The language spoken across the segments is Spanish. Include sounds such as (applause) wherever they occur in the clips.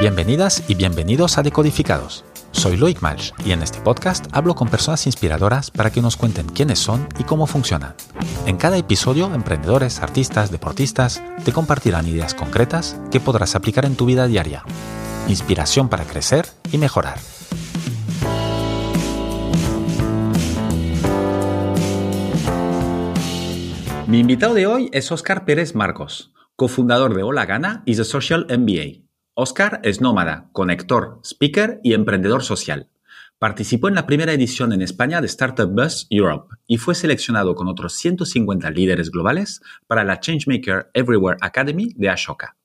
Bienvenidas y bienvenidos a Decodificados. Soy Loic Malch y en este podcast hablo con personas inspiradoras para que nos cuenten quiénes son y cómo funcionan. En cada episodio, emprendedores, artistas, deportistas te compartirán ideas concretas que podrás aplicar en tu vida diaria. Inspiración para crecer y mejorar. Mi invitado de hoy es Óscar Pérez Marcos, cofundador de Hola Gana y The Social MBA. Óscar es nómada, conector, speaker y emprendedor social. Participó en la primera edición en España de Startup Bus Europe y fue seleccionado con otros 150 líderes globales para la Changemaker Everywhere Academy de Ashoka.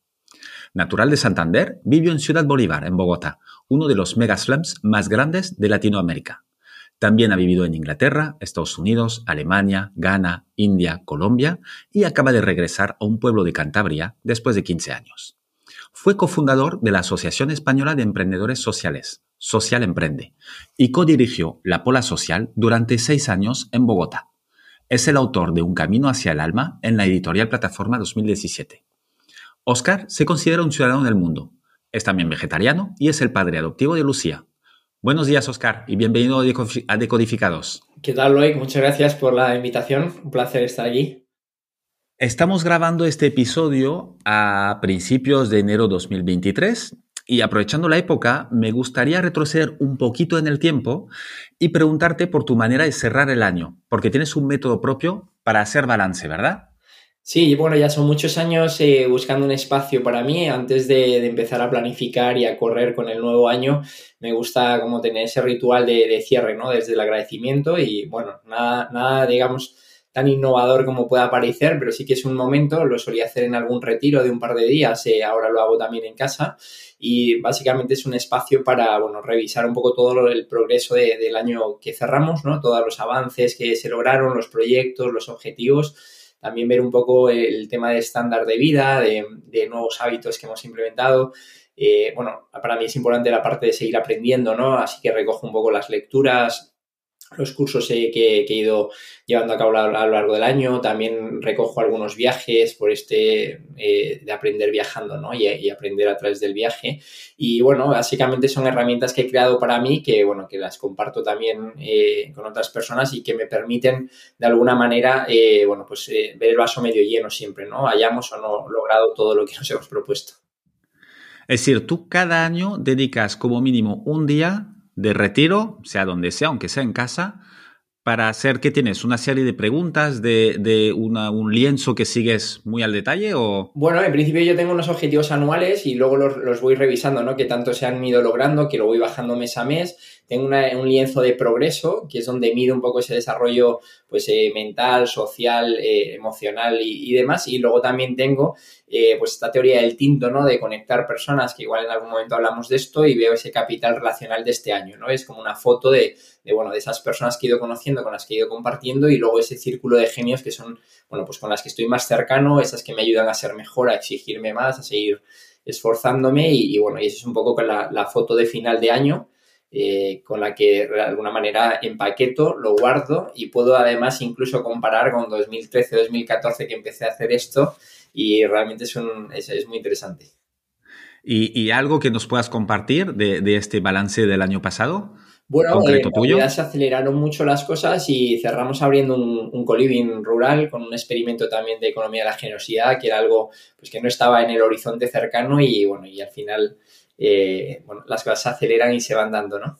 Natural de Santander, vivió en Ciudad Bolívar, en Bogotá, uno de los megaslums más grandes de Latinoamérica. También ha vivido en Inglaterra, Estados Unidos, Alemania, Ghana, India, Colombia y acaba de regresar a un pueblo de Cantabria después de 15 años. Fue cofundador de la Asociación Española de Emprendedores Sociales, Social Emprende, y codirigió la Pola Social durante seis años en Bogotá. Es el autor de Un Camino hacia el Alma en la editorial Plataforma 2017. Oscar se considera un ciudadano del mundo. Es también vegetariano y es el padre adoptivo de Lucía, Buenos días, Oscar, y bienvenido a Decodificados. ¿Qué tal, Loic? Muchas gracias por la invitación. Un placer estar aquí. Estamos grabando este episodio a principios de enero 2023 y aprovechando la época, me gustaría retroceder un poquito en el tiempo y preguntarte por tu manera de cerrar el año, porque tienes un método propio para hacer balance, ¿verdad? Sí, bueno, ya son muchos años eh, buscando un espacio para mí. Antes de, empezar a planificar y a correr con el nuevo año, me gusta como tener ese ritual de, cierre, ¿no? Desde el agradecimiento y, bueno, nada, nada, digamos, tan innovador como pueda parecer, pero sí que es un momento, lo solía hacer en algún retiro de un par de días, eh, ahora lo hago también en casa y básicamente es un espacio para, bueno, revisar un poco todo el progreso del año que cerramos, ¿no? Todos los avances que se lograron, los proyectos, los objetivos también ver un poco el tema de estándar de vida, de, nuevos hábitos que hemos implementado. Eh, bueno, para mí es importante la parte de seguir aprendiendo, ¿no? Así que recojo un poco las lecturas, los cursos que, he ido llevando a cabo a, lo largo del año. También recojo algunos viajes por este eh, de aprender viajando, ¿no? Y, aprender a través del viaje. Y bueno, básicamente son herramientas que he creado para mí que, bueno, que las comparto también eh, con otras personas y que me permiten de alguna manera, eh, bueno, pues ver el vaso medio lleno siempre, ¿no? Hayamos o no logrado todo lo que nos hemos propuesto. Es decir, tú cada año dedicas como mínimo un día de retiro, sea donde sea, aunque sea en casa, para hacer que tienes una serie de preguntas de, de un lienzo que sigues muy al detalle o bueno en principio yo tengo unos objetivos anuales y luego los, voy revisando no que tanto se han ido logrando que lo voy bajando mes a mes tengo un lienzo de progreso que es donde mido un poco ese desarrollo pues eh, mental social eh, emocional y, y, demás y luego también tengo eh, pues esta teoría del tinto, ¿no? De conectar personas, que igual en algún momento hablamos de esto y veo ese capital relacional de este año, ¿no? Es como una foto de, bueno, de esas personas que he ido conociendo, con las que he ido compartiendo y luego ese círculo de genios que son, bueno, pues con las que estoy más cercano, esas que me ayudan a ser mejor, a exigirme más, a seguir esforzándome y, bueno, y eso es un poco la, foto de final de año. Eh, con la que de alguna manera empaqueto, lo guardo y puedo además incluso comparar con 2013-2014 que empecé a hacer esto y realmente es, un, es, muy interesante. ¿Y, algo que nos puedas compartir de, este balance del año pasado? Bueno, concreto tuyo? se aceleraron mucho las cosas y cerramos abriendo un, un coliving rural con un experimento también de economía de la generosidad, que era algo pues, que no estaba en el horizonte cercano y bueno, y al final eh, bueno, las cosas se aceleran y se van dando, ¿no?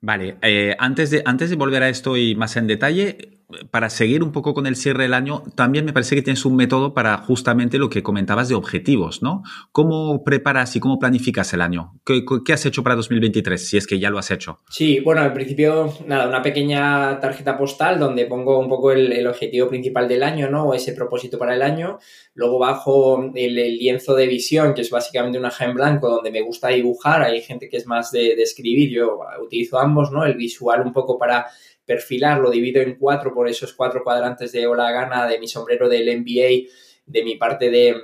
Vale, eh, antes, de, antes de volver a esto y más en detalle, para seguir un poco con el cierre del año, también me parece que tienes un método para justamente lo que comentabas de objetivos, ¿no? ¿Cómo preparas y cómo planificas el año? ¿Qué, has hecho para 2023, si es que ya lo has hecho? Sí, bueno, en principio, nada, una pequeña tarjeta postal donde pongo un poco el, objetivo principal del año, ¿no? O ese propósito para el año. Luego bajo el, lienzo de visión, que es básicamente una hoja en blanco donde me gusta dibujar. Hay gente que es más de, de escribir, yo utilizo ambos, ¿no? El visual un poco para perfilar, lo divido en cuatro por esos cuatro cuadrantes de Hola Gana, de mi sombrero del MBA, de mi parte de,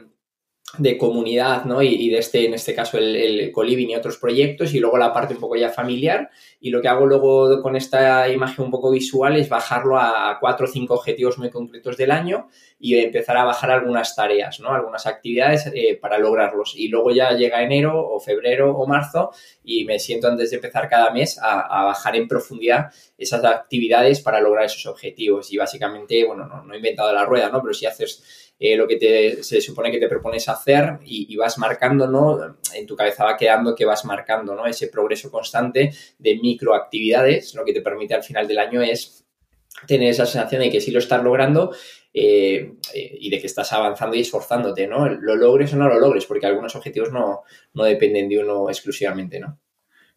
de comunidad, ¿no? Y, de este, en este caso, el, el y otros proyectos, y luego la parte un poco ya familiar. Y lo que hago luego con esta imagen un poco visual es bajarlo a cuatro o cinco objetivos muy concretos del año y empezar a bajar algunas tareas, ¿no? Algunas actividades eh, para lograrlos. Y luego ya llega enero o febrero o marzo y me siento antes de empezar cada mes a, bajar en profundidad esas actividades para lograr esos objetivos. Y básicamente, bueno, no, he inventado la rueda, ¿no? Pero si haces eh, lo que te, se supone que te propones hacer y, vas marcando, ¿no? En tu cabeza va quedando que vas marcando, ¿no? Ese progreso constante de microactividades, lo que te permite al final del año es tener esa sensación de que sí lo estás logrando eh, eh, y de que estás avanzando y esforzándote, ¿no? Lo logres o no lo logres, porque algunos objetivos no, no dependen de uno exclusivamente, ¿no?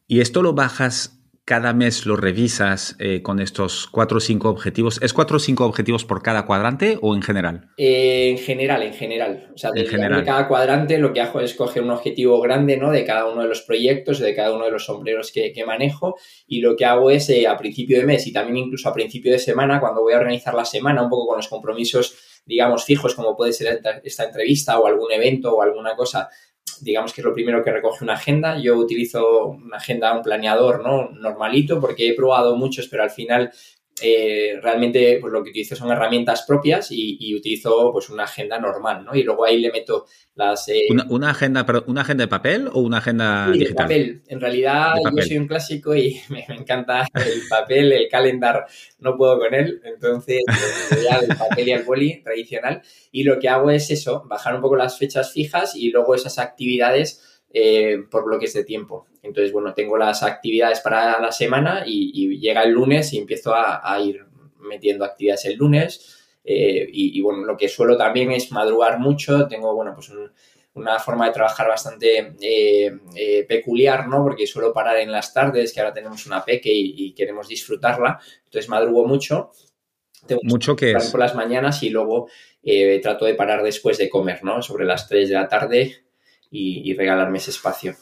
¿Y esto lo bajas cada mes lo revisas eh, con estos cuatro o cinco objetivos. ¿Es cuatro o cinco objetivos por cada cuadrante o en general? Eh, en general, en general. O sea, de, cada cuadrante lo que hago es coger un objetivo grande ¿no? de cada uno de los proyectos, de cada uno de los sombreros que, manejo y lo que hago es eh, a principio de mes y también incluso a principio de semana, cuando voy a organizar la semana, un poco con los compromisos digamos, fijos, como puede ser esta entrevista o algún evento o alguna cosa, digamos que es lo primero que recoge una agenda. Yo utilizo una agenda, un planeador, ¿no? Normalito, porque he probado muchos, pero al final eh, realmente pues lo que utilizo son herramientas propias y, utilizo pues una agenda normal, ¿no? Y luego ahí le meto las... Eh, ¿Una, agenda, ¿Una agenda de papel o una agenda digital? De papel. En realidad yo soy un clásico y (laughs) me, encanta el papel, el calendar, no puedo con él, entonces ya el papel y el boli tradicional. Y lo que hago es eso, bajar un poco las fechas fijas y luego esas actividades eh, por bloques de tiempo. Entonces, bueno, tengo las actividades para la semana y, llega el lunes y empiezo a, ir metiendo actividades el lunes. Eh, y, bueno, lo que suelo también es madrugar mucho. Tengo, bueno, pues una forma de trabajar bastante eh, peculiar, ¿no? Porque suelo parar en las tardes, que ahora tenemos una peque y, queremos disfrutarla. Entonces madrugo mucho. Tengo mucho que es. por las mañanas y luego trato de parar después de comer, ¿no? Sobre las 3 de la tarde y, regalarme ese espacio.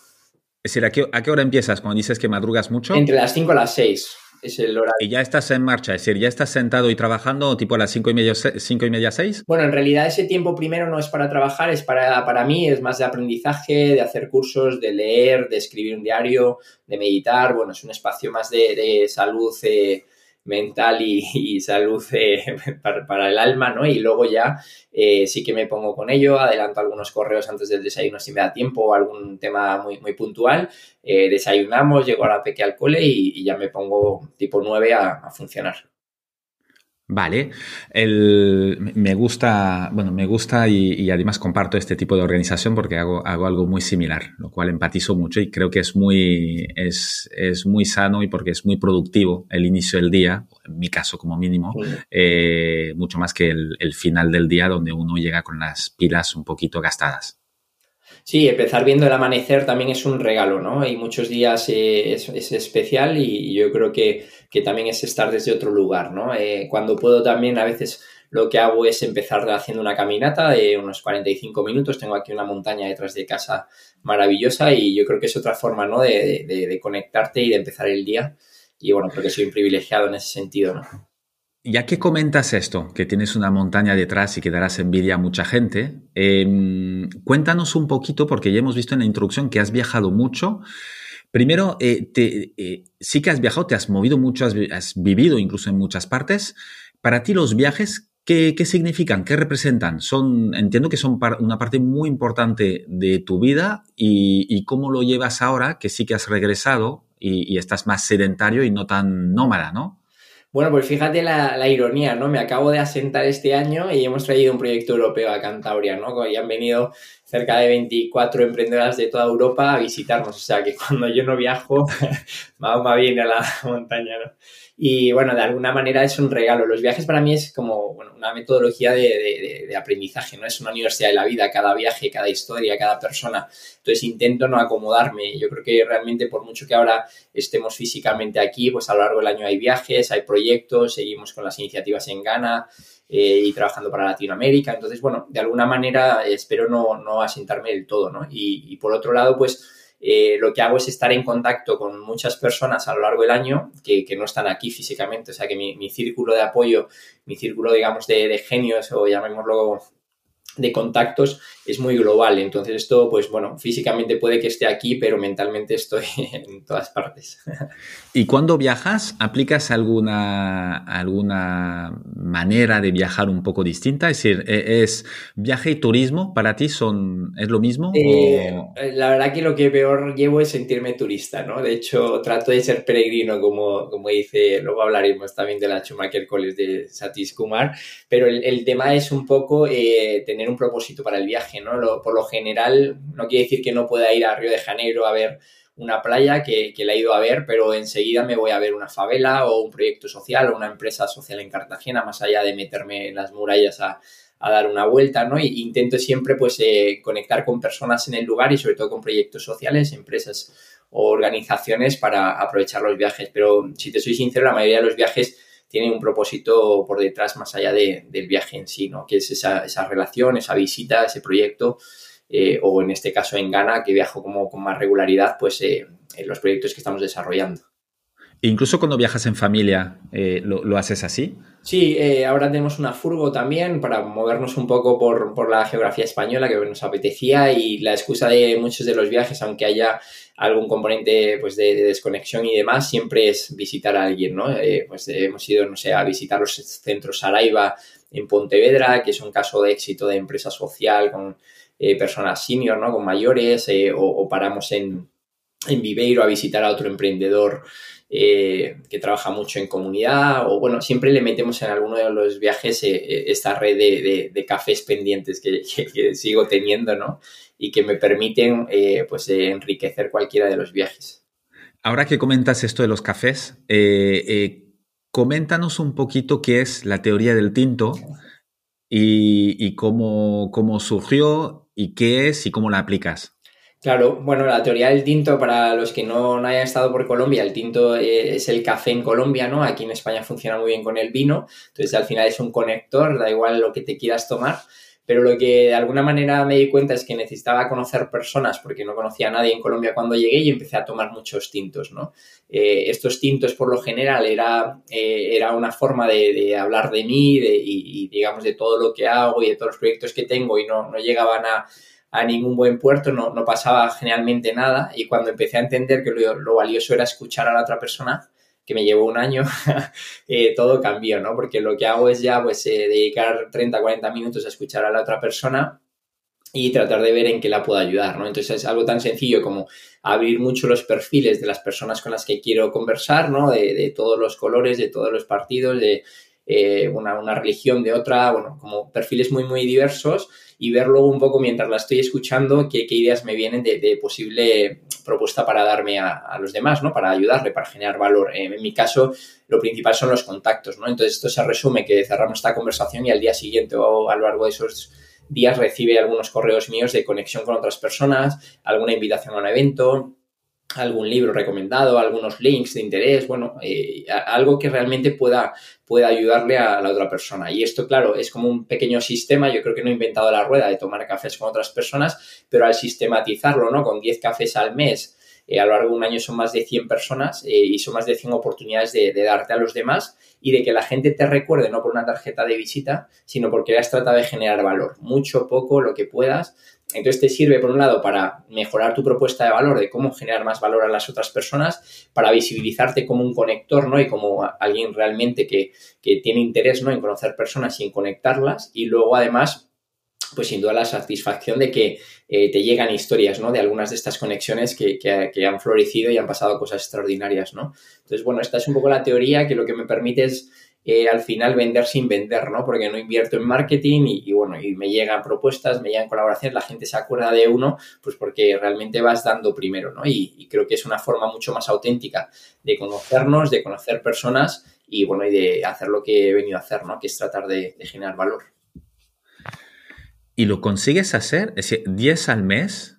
Es decir, ¿a qué, hora empiezas cuando dices que madrugas mucho? Entre las 5 y las 6 es el horario. Y ya estás en marcha, es decir, ya estás sentado y trabajando tipo a las 5 y media, cinco y media 6. Bueno, en realidad ese tiempo primero no es para trabajar, es para, para mí, es más de aprendizaje, de hacer cursos, de leer, de escribir un diario, de meditar. Bueno, es un espacio más de, salud. Eh, mental (laughs) y, salud eh, (laughs) para, el alma, ¿no? Y luego ya eh, sí que me pongo con ello, adelanto algunos correos antes del desayuno si me da tiempo o algún tema muy, muy puntual, eh, desayunamos, llego a la peque al cole y, ya me pongo tipo 9 a funcionar. Vale, el, me gusta, bueno, me gusta y, además comparto este tipo de organización porque hago, hago algo muy similar, lo cual empatizo mucho y creo que es muy, es, es muy sano y porque es muy productivo el inicio del día, en mi caso como mínimo, eh, mucho más que el, el final del día donde uno llega con las pilas un poquito gastadas. Sí, empezar viendo el amanecer también es un regalo, ¿no? Y muchos días eh, es, especial y yo creo que, también es estar desde otro lugar, ¿no? Eh, cuando puedo también a veces lo que hago es empezar haciendo una caminata de unos 45 minutos. Tengo aquí una montaña detrás de casa maravillosa y yo creo que es otra forma, ¿no? De, de conectarte y de empezar el día. Y bueno, creo que soy un privilegiado en ese sentido, ¿no? Ya que comentas esto, que tienes una montaña detrás y que darás envidia a mucha gente, em, cuéntanos un poquito, porque ya hemos visto en la introducción que has viajado mucho. Primero, eh, eh, sí que has viajado, te has movido mucho, has, vivido incluso en muchas partes. Para ti los viajes, ¿qué, significan? ¿Qué representan? Son, entiendo que son una parte muy importante de tu vida y, cómo lo llevas ahora, que sí que has regresado y estás más sedentario y no tan nómada, ¿no? Bueno, pues fíjate la, ironía, ¿no? Me acabo de asentar este año y hemos traído un proyecto europeo a Cantabria, ¿no? Y han venido cerca de 24 emprendedoras de toda Europa a visitarnos. O sea que (laughs) cuando yo no viajo, (laughs) Mahoma viene a la (laughs) montaña, ¿no? Y bueno, de alguna manera es un regalo. Los viajes para mí es como una metodología de, aprendizaje, ¿no? Es una universidad de la vida, cada viaje, cada historia, cada persona. Entonces intento no acomodarme. Yo creo que realmente por mucho que ahora estemos físicamente aquí, pues a lo largo del año hay viajes, hay proyectos, seguimos con las iniciativas en Ghana. Eh, y trabajando para Latinoamérica. Entonces, bueno, de alguna manera espero no, no asentarme del todo, ¿no? Y por otro lado, pues eh, lo que hago es estar en contacto con muchas personas a lo largo del año que, no están aquí físicamente. O sea, que mi, círculo de apoyo, mi círculo, digamos, de, genios o llamémoslo de contactos es muy global. Entonces esto, pues bueno, físicamente puede que esté aquí, pero mentalmente estoy (laughs) en todas partes. ¿Y cuando viajas, aplicas alguna, alguna manera de viajar un poco distinta? Es decir, ¿e-, ¿es viaje y turismo para ti son, es lo mismo? Eh, la verdad que lo que peor llevo es sentirme turista, ¿no? De hecho, trato de ser peregrino, como, como dice, luego hablaremos también de la Schumacher College de Satish Kumar, pero el, tema es un poco eh, tener un propósito para el viaje, ¿no? por lo general, no quiere decir que no pueda ir a Río de Janeiro a ver una playa que, la he ido a ver, pero enseguida me voy a ver una favela o un proyecto social o una empresa social en Cartagena, más allá de meterme en las murallas a, dar una vuelta, ¿no? Y intento siempre, pues, eh, conectar con personas en el lugar y sobre todo con proyectos sociales, empresas o organizaciones para aprovechar los viajes. Pero si te soy sincero, la mayoría de los viajes tienen un propósito por detrás más allá del viaje en sí, ¿no? Que es esa, esa relación, esa visita, ese proyecto, eh, o en este caso en Ghana, que viajo como con más regularidad, pues eh, en los proyectos que estamos desarrollando. Incluso cuando viajas en familia, eh, ¿lo, haces así? Sí, ahora tenemos una furgo también para movernos un poco por, por, la geografía española que nos apetecía y la excusa de muchos de los viajes, aunque haya algún componente pues, de, desconexión y demás, siempre es visitar a alguien, ¿no? Eh, pues hemos ido, no sé, a visitar los centros Saraiva en Pontevedra, que es un caso de éxito de empresa social con eh, personas senior, ¿no? Con mayores, eh, o, paramos en, en Viveiro a visitar a otro emprendedor que trabaja mucho en comunidad o bueno, siempre le metemos en alguno de los viajes esta red de, cafés pendientes que, sigo teniendo, ¿no? y que me permiten eh, pues, eh, enriquecer cualquiera de los viajes. Ahora que comentas esto de los cafés, eh, coméntanos un poquito qué es la teoría del tinto y, cómo, cómo surgió y qué es y cómo la aplicas. Claro, bueno, la teoría del tinto, para los que no, hayan estado por Colombia, el tinto es el café en Colombia, ¿no? Aquí en España funciona muy bien con el vino, entonces al final es un conector, da igual lo que te quieras tomar pero lo que de alguna manera me di cuenta es que necesitaba conocer personas porque no conocía a nadie en Colombia cuando llegué y empecé a tomar muchos tintos, ¿no? Eh, estos tintos por lo general era, eh, era una forma de, hablar de mí de, y, digamos de todo lo que hago y de todos los proyectos que tengo y no llegaban a, a ningún buen puerto, no, no, pasaba generalmente nada y cuando empecé a entender que lo, lo valioso era escuchar a la otra persona, que me llevó un año, (laughs) eh, todo cambió, ¿no? Porque lo que hago es ya, pues, eh, dedicar 30, 40 minutos a escuchar a la otra persona y tratar de ver en qué la puedo ayudar, ¿no? Entonces es algo tan sencillo como abrir mucho los perfiles de las personas con las que quiero conversar, ¿no? De, todos los colores, de todos los partidos, de eh, una, una religión, de otra, bueno, como perfiles muy, muy diversos y ver luego un poco mientras la estoy escuchando qué, ideas me vienen de, posible propuesta para darme a, los demás, ¿no? Para ayudarle, para generar valor. Eh, en mi caso, lo principal son los contactos, ¿no? Entonces, esto se resume que cerramos esta conversación y al día siguiente o a lo largo de esos días recibe algunos correos míos de conexión con otras personas, alguna invitación a un evento, algún libro recomendado, algunos links de interés, bueno, eh, algo que realmente pueda, pueda ayudarle a la otra persona. Y esto, claro, es como un pequeño sistema, yo creo que no he inventado la rueda de tomar cafés con otras personas, pero al sistematizarlo, ¿no? Con 10 cafés al mes, eh, a lo largo de un año son más de 100 personas eh, y son más de 100 oportunidades de, de, darte a los demás y de que la gente te recuerde no por una tarjeta de visita, sino porque has tratado de generar valor, mucho, poco, lo que puedas, entonces te sirve, por un lado, para mejorar tu propuesta de valor, de cómo generar más valor a las otras personas, para visibilizarte como un conector, ¿no? Y como alguien realmente que, tiene interés, ¿no? En conocer personas y en conectarlas. Y luego, además, pues sin duda la satisfacción de que eh, te llegan historias, ¿no? De algunas de estas conexiones que, que, han florecido y han pasado cosas extraordinarias, ¿no? Entonces, bueno, esta es un poco la teoría que lo que me permite es al final vender sin vender, ¿no? Porque no invierto en marketing y, bueno, y me llegan propuestas, me llegan colaboraciones, la gente se acuerda de uno, pues porque realmente vas dando primero, ¿no? Y, creo que es una forma mucho más auténtica de conocernos, de conocer personas y bueno, y de hacer lo que he venido a hacer, ¿no? Que es tratar de, generar valor. ¿Y lo consigues hacer? Es decir, 10 al mes.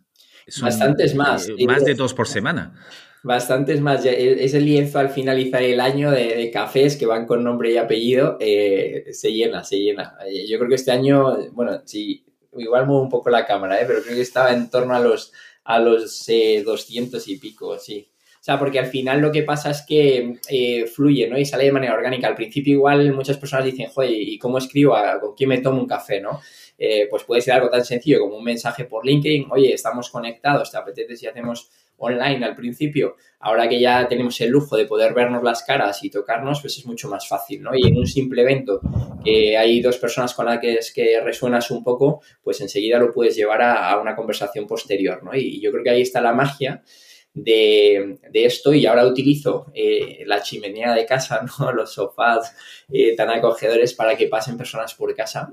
Bastantes más. Eh, más de dos por semana. Bastantes más. E, ese lienzo al finalizar el año de, cafés que van con nombre y apellido eh, se llena, se llena. Eh, yo creo que este año, bueno, sí, igual muevo un poco la cámara, ¿eh? pero creo que estaba en torno a los, a los 200 y pico, sí. O sea, porque al final lo que pasa es que fluye, ¿no? Y sale de manera orgánica. Al principio igual muchas personas dicen, joder, ¿y cómo escribo? ¿Con quién me tomo un café, no? eh, pues puede ser algo tan sencillo como un mensaje por LinkedIn, oye, estamos conectados, ¿te apetece si hacemos online al principio? Ahora que ya tenemos el lujo de poder vernos las caras y tocarnos, pues es mucho más fácil, ¿no? Y en un simple evento que hay dos personas con las que, es que resuenas un poco, pues enseguida lo puedes llevar a, una conversación posterior, ¿no? Y yo creo que ahí está la magia de, esto y ahora utilizo eh, la chimenea de casa, (laughs) ¿no? los sofás eh, tan acogedores para que pasen personas por casa,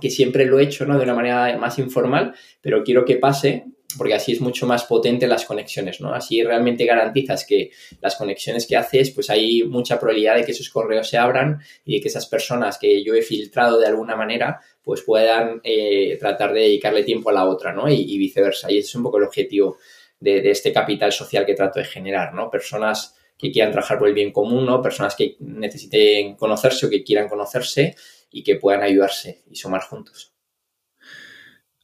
que siempre lo he hecho ¿no? de una manera más informal, pero quiero que pase porque así es mucho más potente las conexiones, ¿no? Así realmente garantizas que las conexiones que haces, pues hay mucha probabilidad de que esos correos se abran y de que esas personas que yo he filtrado de alguna manera, pues puedan eh, tratar de dedicarle tiempo a la otra, ¿no? Y, viceversa. Y ese es un poco el objetivo de, este capital social que trato de generar, ¿no? Personas que quieran trabajar por el bien común, ¿no? Personas que necesiten conocerse o que quieran conocerse y que puedan ayudarse y sumar juntos.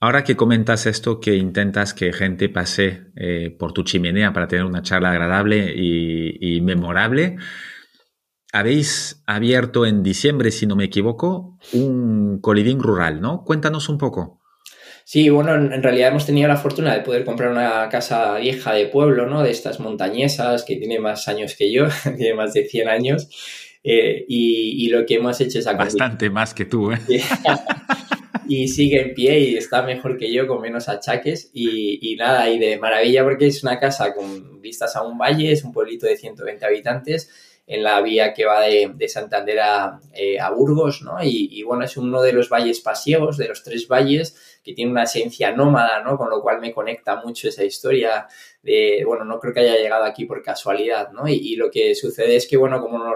Ahora que comentas esto, que intentas que gente pase eh, por tu chimenea para tener una charla agradable y, y, memorable, habéis abierto en diciembre, si no me equivoco, un coliving rural, ¿no? Cuéntanos un poco. Sí, bueno, en, realidad hemos tenido la fortuna de poder comprar una casa vieja de pueblo, ¿no? De estas montañesas que tiene más años que yo, (laughs) tiene más de 100 años. Eh, y, lo que hemos hecho es... Bastante más que tú, ¿eh? (laughs) y sigue en pie y está mejor que yo con menos achaques y, nada, y de maravilla porque es una casa con vistas a un valle, es un pueblito de 120 habitantes en la vía que va de, Santander a, eh, a Burgos, ¿no? Y, y, bueno, es uno de los valles pasiegos, de los tres valles, que tiene una esencia nómada, ¿no? Con lo cual me conecta mucho esa historia de, bueno, no creo que haya llegado aquí por casualidad, ¿no? Y, lo que sucede es que, bueno, como nos,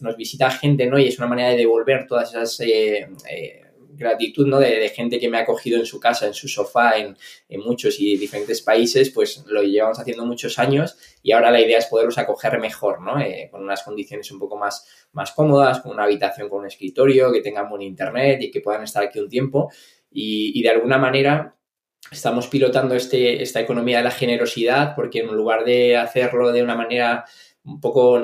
nos visita gente, ¿no? Y es una manera de devolver todas esas... Eh, eh, gratitud ¿no? de, gente que me ha acogido en su casa, en su sofá, en, muchos y diferentes países, pues lo llevamos haciendo muchos años y ahora la idea es poderlos acoger mejor, ¿no? Eh, con unas condiciones un poco más, más cómodas, con una habitación con un escritorio, que tengan buen internet y que puedan estar aquí un tiempo y, de alguna manera estamos pilotando este, esta economía de la generosidad porque en lugar de hacerlo de una manera un poco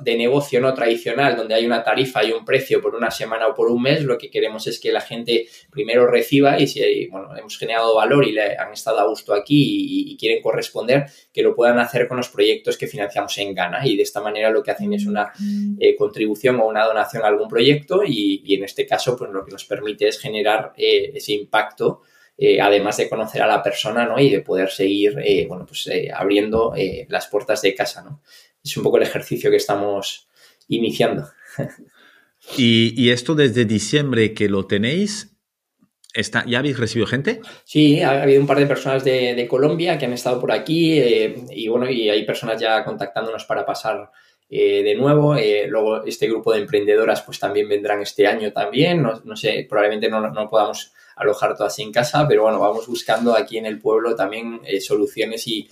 de negocio no tradicional, donde hay una tarifa y un precio por una semana o por un mes, lo que queremos es que la gente primero reciba y si bueno, hemos generado valor y le han estado a gusto aquí y, quieren corresponder, que lo puedan hacer con los proyectos que financiamos en Ghana. Y de esta manera lo que hacen es una eh, contribución o una donación a algún proyecto y, en este caso pues lo que nos permite es generar eh, ese impacto eh, además de conocer a la persona ¿no? y de poder seguir bueno, pues, abriendo las puertas de casa. ¿no? Es un poco el ejercicio que estamos iniciando. (laughs) ¿Y, esto desde diciembre que lo tenéis? Está, ¿Ya habéis recibido gente? Sí, ha habido un par de personas de, Colombia que han estado por aquí eh, y bueno, y hay personas ya contactándonos para pasar eh, de nuevo. Eh, luego este grupo de emprendedoras pues también vendrán este año también. No, sé, probablemente no, no, podamos alojar todas en casa, pero bueno, vamos buscando aquí en el pueblo también soluciones y,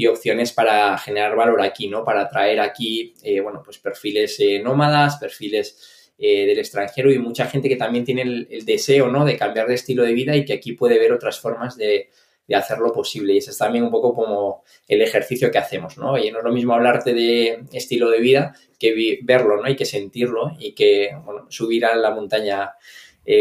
y opciones para generar valor aquí, ¿no? Para traer aquí, eh, bueno, pues perfiles eh, nómadas, perfiles eh, del extranjero y mucha gente que también tiene el, deseo, ¿no? De cambiar de estilo de vida y que aquí puede ver otras formas de, hacerlo posible. Y ese es también un poco como el ejercicio que hacemos, ¿no? Y no es lo mismo hablarte de estilo de vida que verlo, ¿no? Y que sentirlo y que, bueno, subir a la montaña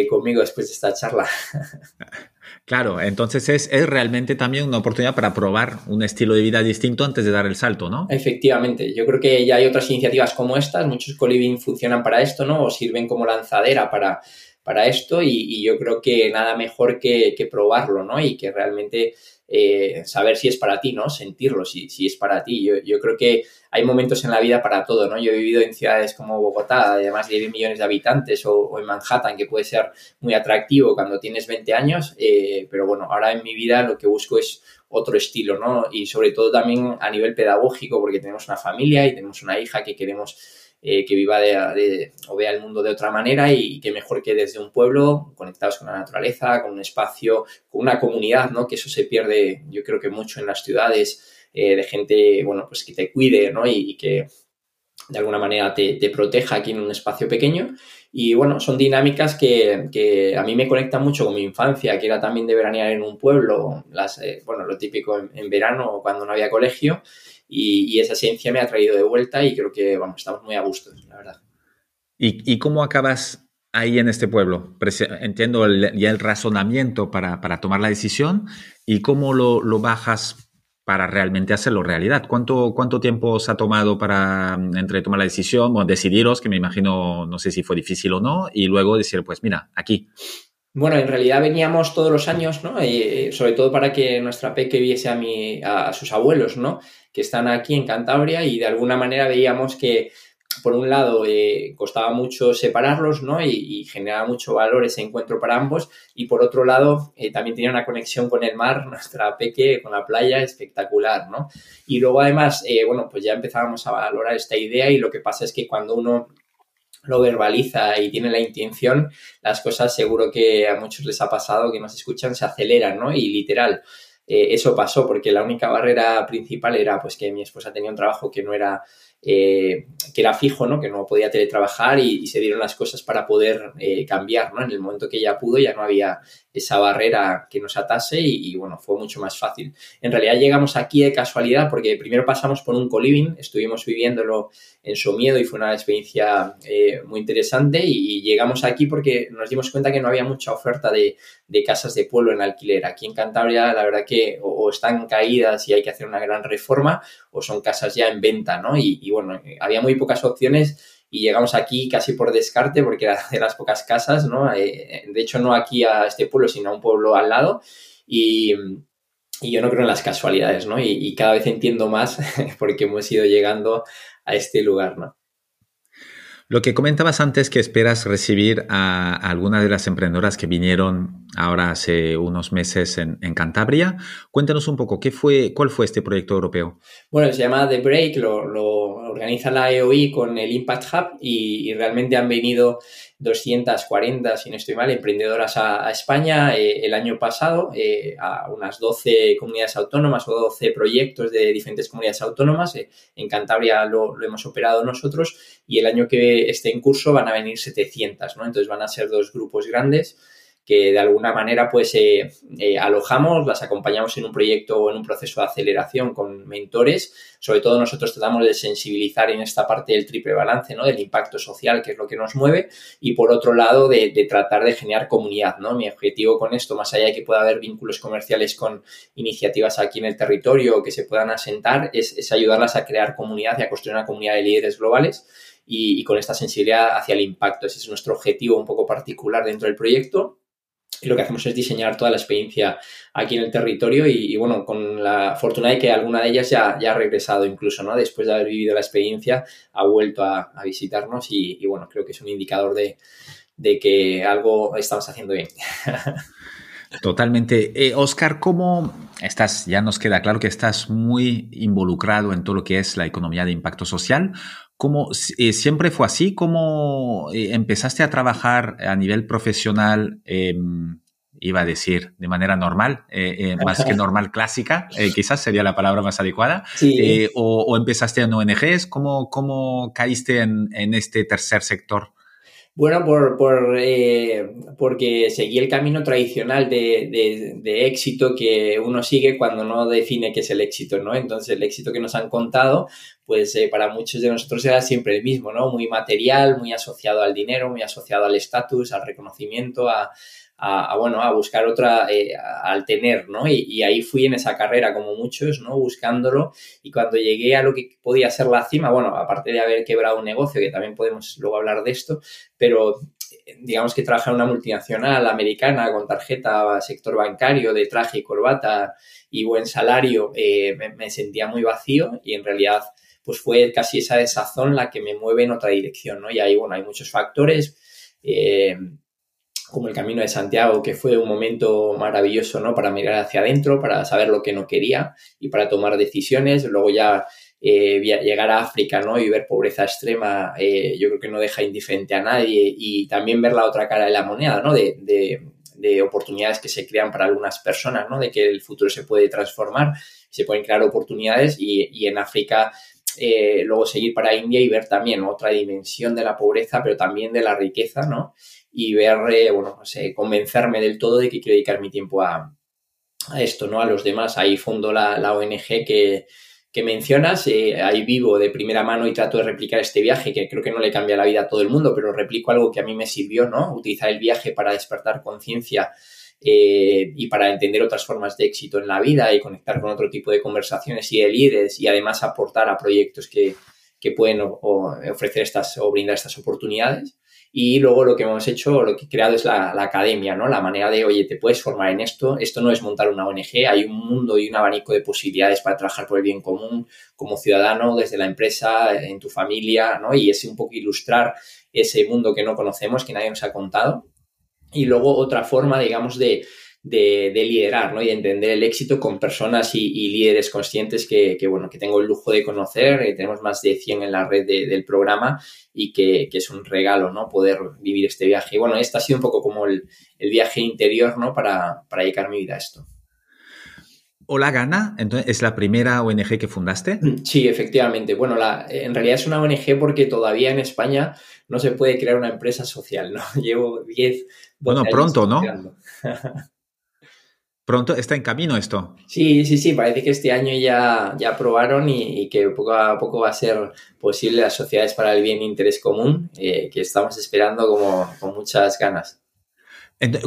conmigo después de esta charla. (laughs) Claro, entonces es, realmente también una oportunidad para probar un estilo de vida distinto antes de dar el salto, ¿no? Efectivamente, yo creo que ya hay otras iniciativas como estas, muchos coliving funcionan para esto, ¿no? O sirven como lanzadera para, para esto y, yo creo que nada mejor que, que probarlo, ¿no? Y que realmente eh, saber si es para ti, ¿no? Sentirlo, si, si es para ti. Yo, yo, creo que hay momentos en la vida para todo, ¿no? Yo he vivido en ciudades como Bogotá, de más de 10 millones de habitantes, o, en Manhattan, que puede ser muy atractivo cuando tienes 20 años, eh, pero bueno, ahora en mi vida lo que busco es otro estilo, ¿no? Y sobre todo también a nivel pedagógico, porque tenemos una familia y tenemos una hija que queremos eh, que viva de, o vea el mundo de otra manera y, que mejor que desde un pueblo, conectados con la naturaleza, con un espacio, con una comunidad, ¿no? Que eso se pierde, yo creo que mucho en las ciudades, eh, de gente, bueno, pues que te cuide, ¿no? Y, que de alguna manera te, te, proteja aquí en un espacio pequeño. Y bueno, son dinámicas que, que, a mí me conectan mucho con mi infancia, que era también de veranear en un pueblo, las, eh, bueno, lo típico en, en verano cuando no había colegio y, esa esencia me ha traído de vuelta y creo que vamos, estamos muy a gusto, la verdad. ¿Y, cómo acabas ahí en este pueblo? Entiendo ya el razonamiento para, para, tomar la decisión y cómo lo, lo, bajas para realmente hacerlo realidad. ¿Cuánto, ¿Cuánto tiempo os ha tomado para entre tomar la decisión, o decidiros, que me imagino, no sé si fue difícil o no, y luego decir, pues mira, aquí? Bueno, en realidad veníamos todos los años, ¿no? Y, sobre todo para que nuestra peque viese a, mi, a sus abuelos, ¿no? Que están aquí en Cantabria y de alguna manera veíamos que por un lado, eh, costaba mucho separarlos, ¿no? Y, generaba mucho valor ese encuentro para ambos. Y por otro lado, eh, también tenía una conexión con el mar, (laughs) nuestra peque, con la playa, espectacular, ¿no? Y luego, además, eh, bueno, pues ya empezábamos a valorar esta idea y lo que pasa es que cuando uno lo verbaliza y tiene la intención, las cosas seguro que a muchos les ha pasado que nos escuchan, se aceleran, ¿no? Y literal. eso pasó porque la única barrera principal era pues que mi esposa tenía un trabajo que no era eh, que era fijo, ¿no? que no podía teletrabajar y, se dieron las cosas para poder eh, cambiar. ¿no? En el momento que ya pudo ya no había esa barrera que nos atase y, bueno, fue mucho más fácil. En realidad llegamos aquí de casualidad porque primero pasamos por un coliving, estuvimos viviéndolo en su miedo y fue una experiencia eh, muy interesante y, llegamos aquí porque nos dimos cuenta que no había mucha oferta de, casas de pueblo en alquiler. Aquí en Cantabria la verdad que o, están caídas y hay que hacer una gran reforma o son casas ya en venta, ¿no? Y bueno, había muy pocas opciones y llegamos aquí casi por descarte porque era de las pocas casas, ¿no? Eh, de hecho, no aquí a este pueblo, sino a un pueblo al lado. Y, yo no creo en las casualidades, ¿no? Y, y cada vez entiendo más (laughs) porque hemos ido llegando a este lugar, ¿no? Lo que comentabas antes que esperas recibir a, alguna de las emprendedoras que vinieron ahora hace unos meses en, Cantabria. Cuéntanos un poco, ¿qué fue, ¿cuál fue este proyecto europeo? Bueno, se llama The Break, lo, organiza la EOI con el Impact Hub y realmente han venido 240, si no estoy mal, emprendedoras a, España eh, el año pasado, eh, a unas 12 comunidades autónomas o 12 proyectos de diferentes comunidades autónomas. Eh, en Cantabria lo, lo, hemos operado nosotros y el año que esté en curso van a venir 700, ¿no? Entonces van a ser dos grupos grandes que de alguna manera pues eh, eh, alojamos, las acompañamos en un proyecto o en un proceso de aceleración con mentores. Sobre todo nosotros tratamos de sensibilizar en esta parte del triple balance, ¿no? Del impacto social, que es lo que nos mueve, y por otro lado de, tratar de generar comunidad, ¿no? Mi objetivo con esto, más allá de que pueda haber vínculos comerciales con iniciativas aquí en el territorio que se puedan asentar, es, ayudarlas a crear comunidad y a construir una comunidad de líderes globales. Y, y, con esta sensibilidad hacia el impacto. Ese es nuestro objetivo un poco particular dentro del proyecto y lo que hacemos es diseñar toda la experiencia aquí en el territorio y, bueno, con la fortuna de que alguna de ellas ya, ya, ha regresado incluso, ¿no? Después de haber vivido la experiencia, ha vuelto a, visitarnos y, bueno, creo que es un indicador de, que algo estamos haciendo bien. (laughs) Totalmente. Eh, Oscar, ¿cómo estás? Ya nos queda claro que estás muy involucrado en todo lo que es la economía de impacto social. ¿Cómo, eh, ¿Siempre fue así? ¿Cómo eh, empezaste a trabajar a nivel profesional? Em, iba a decir de manera normal, eh, más que normal clásica, quizás sería la palabra más adecuada, o, empezaste en ONGs, ¿cómo, cómo caíste en, en este tercer sector? Bueno, por, por porque seguí el camino tradicional de, de, de, éxito que uno sigue cuando no define qué es el éxito, ¿no? Entonces, el éxito que nos han contado, pues eh, para muchos de nosotros era siempre el mismo, ¿no? Muy material, muy asociado al dinero, muy asociado al estatus, al reconocimiento, a, bueno, a buscar otra, eh, al tener, ¿no? Y, ahí fui en esa carrera como muchos, ¿no? Buscándolo y cuando llegué a lo que podía ser la cima, bueno, aparte de haber quebrado un negocio, que también podemos luego hablar de esto, pero digamos que trabajé en una multinacional americana con tarjeta sector bancario de traje y corbata y buen salario, eh, me, sentía muy vacío y en realidad pues fue casi esa desazón la que me mueve en otra dirección, ¿no? Y ahí, bueno, hay muchos factores, eh, como el Camino de Santiago, que fue un momento maravilloso, ¿no? Para mirar hacia adentro, para saber lo que no quería y para tomar decisiones. Luego ya eh, llegar a África, ¿no? Y ver pobreza extrema, eh, yo creo que no deja indiferente a nadie y también ver la otra cara de la moneda, ¿no? De, de oportunidades que se crean para algunas personas, ¿no? De que el futuro se puede transformar, se pueden crear oportunidades y, y en África eh, luego seguir para India y ver también otra dimensión de la pobreza, pero también de la riqueza, ¿no? Y ver, eh, bueno, no sé, convencerme del todo de que quiero dedicar mi tiempo a, esto, ¿no? A los demás. Ahí fundó la, ONG que, que mencionas, eh, ahí vivo de primera mano y trato de replicar este viaje, que creo que no le cambia la vida a todo el mundo, pero replico algo que a mí me sirvió, ¿no? Utilizar el viaje para despertar conciencia eh, y para entender otras formas de éxito en la vida y conectar con otro tipo de conversaciones y de líderes y además aportar a proyectos que, que pueden ofrecer estas o brindar estas oportunidades. Y luego lo que hemos hecho, lo que he creado es la, academia, ¿no? La manera de, oye, te puedes formar en esto, esto no es montar una ONG, hay un mundo y un abanico de posibilidades para trabajar por el bien común como ciudadano, desde la empresa, en tu familia, ¿no? Y es un poco ilustrar ese mundo que no conocemos, que nadie nos ha contado. Y luego otra forma, digamos, de, de, liderar ¿no? y de entender el éxito con personas y, líderes conscientes que, bueno, que tengo el lujo de conocer. Eh, tenemos más de 100 en la red del programa y que, es un regalo ¿no? poder vivir este viaje. Y bueno, este ha sido un poco como el, viaje interior ¿no? para, para dedicar mi vida a esto. Hola Gana, entonces, ¿es la primera ONG que fundaste? Sí, efectivamente. Bueno, la, en realidad es una ONG porque todavía en España no se puede crear una empresa social, ¿no? (laughs) Llevo 10... Bueno, pronto, ¿no? (laughs) Pronto está en camino esto. Sí, sí, sí, parece que este año ya, ya aprobaron y, que poco a poco va a ser posible las sociedades para el bien e interés común, eh, que estamos esperando como con muchas ganas.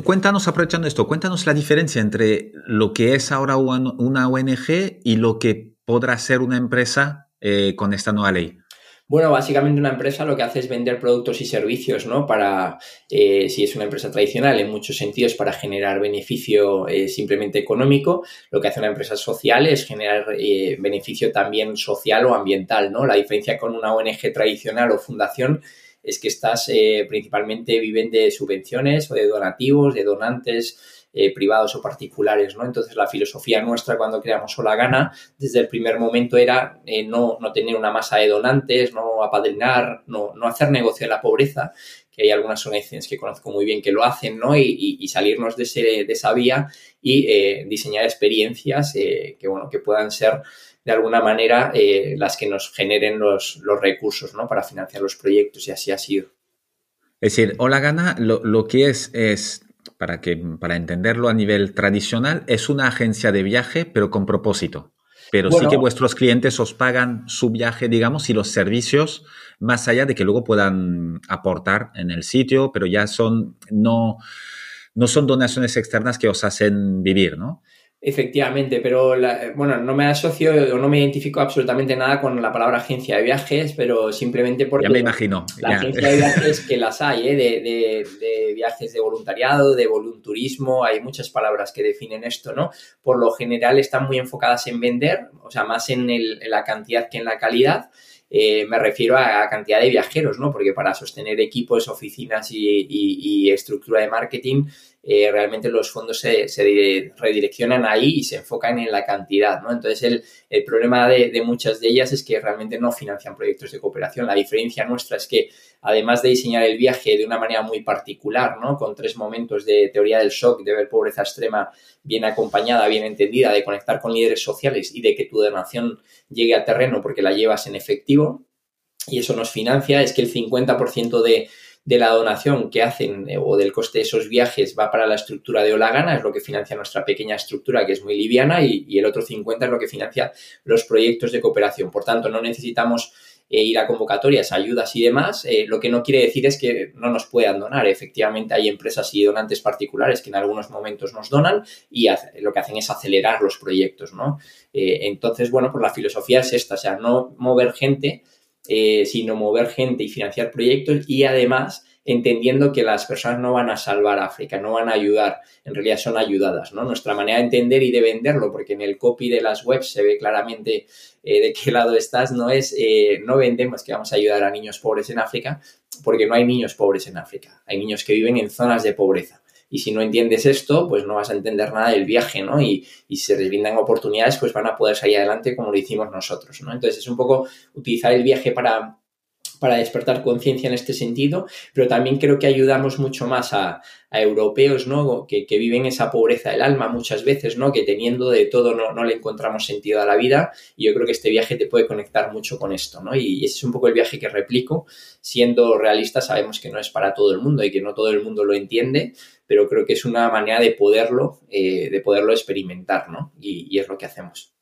cuéntanos, aprovechando esto, cuéntanos la diferencia entre lo que es ahora una ONG y lo que podrá ser una empresa eh, con esta nueva ley. Bueno, básicamente una empresa lo que hace es vender productos y servicios, ¿no? Para, eh, si es una empresa tradicional, en muchos sentidos para generar beneficio eh, simplemente económico. Lo que hace una empresa social es generar eh, beneficio también social o ambiental, ¿no? La diferencia con una ONG tradicional o fundación es que estas principalmente viven de subvenciones o de donativos, de donantes, eh, privados o particulares, ¿no? Entonces la filosofía nuestra cuando creamos Sola Gana desde el primer momento era eh, no, no, tener una masa de donantes, no apadrinar, no, no hacer negocio de la pobreza, que hay algunas organizaciones que conozco muy bien que lo hacen, ¿no? Y, salirnos de, ese, de, esa vía y eh, diseñar experiencias que, bueno, que puedan ser de alguna manera las que nos generen los, los recursos, ¿no? Para financiar los proyectos y así ha sido. Es decir, Hola Gana lo, lo que es es para, que, para entenderlo a nivel tradicional, es una agencia de viaje, pero con propósito. Pero sí que vuestros clientes os pagan su viaje, digamos, y los servicios, más allá de que luego puedan aportar en el sitio, pero ya son, no, no son donaciones externas que os hacen vivir, ¿no? Efectivamente, pero bueno, no me asocio o no me identifico absolutamente nada con la palabra agencia de viajes, pero simplemente porque... Ya me imagino. La agencia de viajes que las hay, ¿eh? de, viajes de voluntariado, de volunturismo, hay muchas palabras que definen esto, ¿no? Por lo general están muy enfocadas en vender, o sea, más en, la cantidad que en la calidad. Eh, me refiero a, cantidad de viajeros, ¿no? Porque para sostener equipos, oficinas y estructura de marketing eh, realmente los fondos se, redireccionan ahí y se enfocan en la cantidad, ¿no? Entonces, el, problema de, muchas de ellas es que realmente no financian proyectos de cooperación. La diferencia nuestra es que, además de diseñar el viaje de una manera muy particular, ¿no? Con tres momentos de teoría del shock, de ver pobreza extrema bien acompañada, bien entendida, de conectar con líderes sociales y de que tu donación llegue a terreno porque la llevas en efectivo, y eso nos financia, es que el 50% de de la donación que hacen eh, o del coste de esos viajes va para la estructura de Olagana, es lo que financia nuestra pequeña estructura que es muy liviana y, el otro 50 es lo que financia los proyectos de cooperación. Por tanto, no necesitamos eh, ir a convocatorias, ayudas y demás, eh, lo que no quiere decir es que no nos puedan donar. Efectivamente, hay empresas y donantes particulares que en algunos momentos nos donan y lo que hacen es acelerar los proyectos, ¿no? entonces, bueno, pues la filosofía es esta, o sea, no mover gente, eh, sino mover gente y financiar proyectos y además entendiendo que las personas no van a salvar África, no van a ayudar, en realidad son ayudadas, ¿no? Nuestra manera de entender y de venderlo, porque en el copy de las webs se ve claramente eh, de qué lado estás, no es, eh, no vendemos que vamos a ayudar a niños pobres en África, porque no hay niños pobres en África, hay niños que viven en zonas de pobreza. Y si no entiendes esto, pues no vas a entender nada del viaje, ¿no? Y, y si se les brindan oportunidades, pues van a poder salir adelante como lo hicimos nosotros, ¿no? Entonces es un poco utilizar el viaje para, para despertar conciencia en este sentido, pero también creo que ayudamos mucho más a, europeos, ¿no? Que, viven esa pobreza del alma muchas veces, ¿no? Que teniendo de todo no, no, le encontramos sentido a la vida y yo creo que este viaje te puede conectar mucho con esto, ¿no? Y ese es un poco el viaje que replico. Siendo realistas, sabemos que no es para todo el mundo y que no todo el mundo lo entiende, pero creo que es una manera de poderlo, eh, de poderlo experimentar, ¿no? y es lo que hacemos.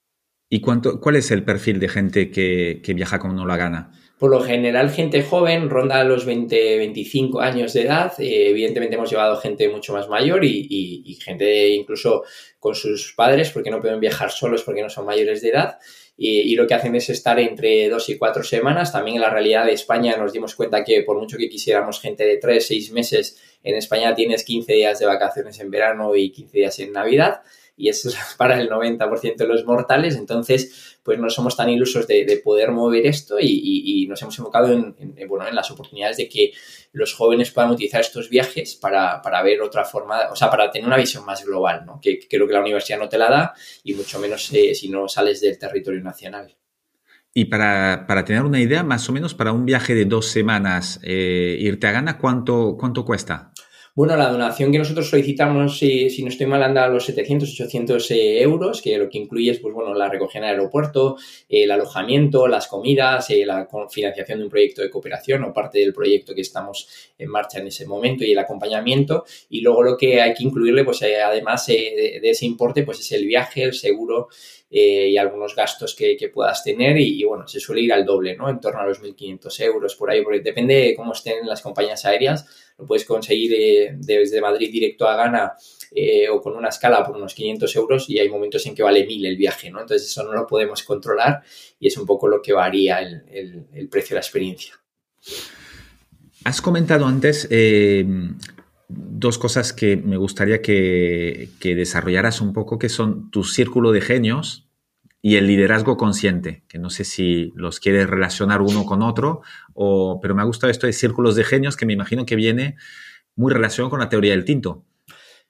¿Y cuánto, cuál es el perfil de gente que, viaja con la gana? Por lo general, gente joven ronda los 20, 25 años de edad. Eh, evidentemente hemos llevado gente mucho más mayor y, gente incluso con sus padres porque no pueden viajar solos porque no son mayores de edad. Y, lo que hacen es estar entre dos y cuatro semanas. También en la realidad de España nos dimos cuenta que por mucho que quisiéramos gente de tres, seis meses, en España tienes 15 días de vacaciones en verano y 15 días en Navidad y eso es (laughs) para el 90% de los mortales, entonces pues no somos tan ilusos de, poder mover esto y, nos hemos enfocado en, bueno, en las oportunidades de que los jóvenes puedan utilizar estos viajes para, ver otra forma, o sea, para tener una visión más global, ¿no? que, creo que la universidad no te la da y mucho menos eh, si no sales del territorio nacional. Y para, tener una idea, más o menos para un viaje de dos semanas, eh, irte a Ghana, ¿cuánto, cuánto cuesta? Bueno, la donación que nosotros solicitamos, si, si no estoy mal, anda a los 700, 800 eh, euros, que lo que incluye es, pues bueno, la recogida en el aeropuerto, el alojamiento, las comidas, eh, la financiación de un proyecto de cooperación o parte del proyecto que estamos en marcha en ese momento y el acompañamiento. Y luego lo que hay que incluirle, pues eh, además de, ese importe, pues es el viaje, el seguro y algunos gastos que, puedas tener y, bueno, se suele ir al doble, ¿no? En torno a los 1.500 euros por ahí, porque depende de cómo estén las compañías aéreas lo puedes conseguir eh, desde Madrid directo a Ghana eh, o con una escala por unos 500 euros y hay momentos en que vale 1000 el viaje, ¿no? Entonces eso no lo podemos controlar y es un poco lo que varía el, precio de la experiencia. Has comentado antes eh, dos cosas que me gustaría que, que, desarrollaras un poco, que son tu círculo de genios y el liderazgo consciente, que no sé si los quieres relacionar uno con otro, o, pero me ha gustado esto de círculos de genios, que me imagino que viene muy relacionado con la teoría del tinto.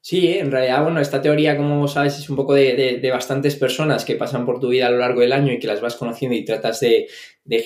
Sí, en realidad, bueno, esta teoría, como sabes, es un poco de, bastantes personas que pasan por tu vida a lo largo del año y que las vas conociendo y tratas de,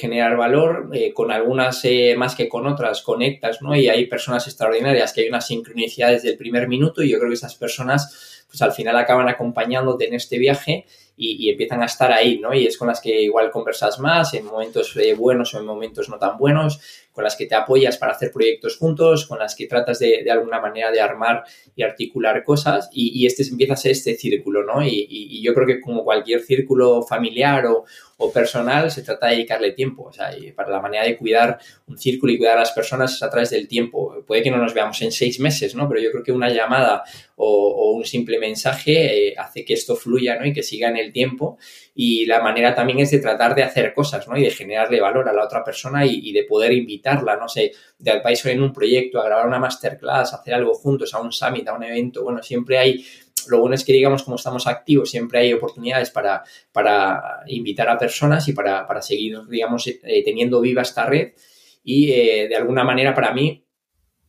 generar valor. Eh, con algunas eh, más que con otras conectas, ¿no? Y hay personas extraordinarias que hay una sincronicidad desde el primer minuto y yo creo que esas personas, pues al final acaban acompañándote en este viaje y, empiezan a estar ahí, ¿no? Y es con las que igual conversas más en momentos eh, buenos o en momentos no tan buenos, con las que te apoyas para hacer proyectos juntos, con las que tratas de, alguna manera de armar y articular cosas y, y este empieza a ser este círculo, ¿no? Y, y, yo creo que como cualquier círculo familiar o, o personal, se trata de dedicarle tiempo. O sea, para la manera de cuidar un círculo y cuidar a las personas es a través del tiempo. Puede que no nos veamos en seis meses, ¿no? Pero yo creo que una llamada o, un simple mensaje eh, hace que esto fluya, ¿no? Y que siga en el tiempo. Y la manera también es de tratar de hacer cosas, ¿no? Y de generarle valor a la otra persona y, de poder invitarla, no sé, de advisor en un proyecto, a grabar una masterclass, a hacer algo juntos, a un summit, a un evento. Bueno, siempre hay lo bueno es que, digamos, como estamos activos, siempre hay oportunidades para, para invitar a personas y para, seguir, digamos, eh, teniendo viva esta red. Y eh, de alguna manera, para mí,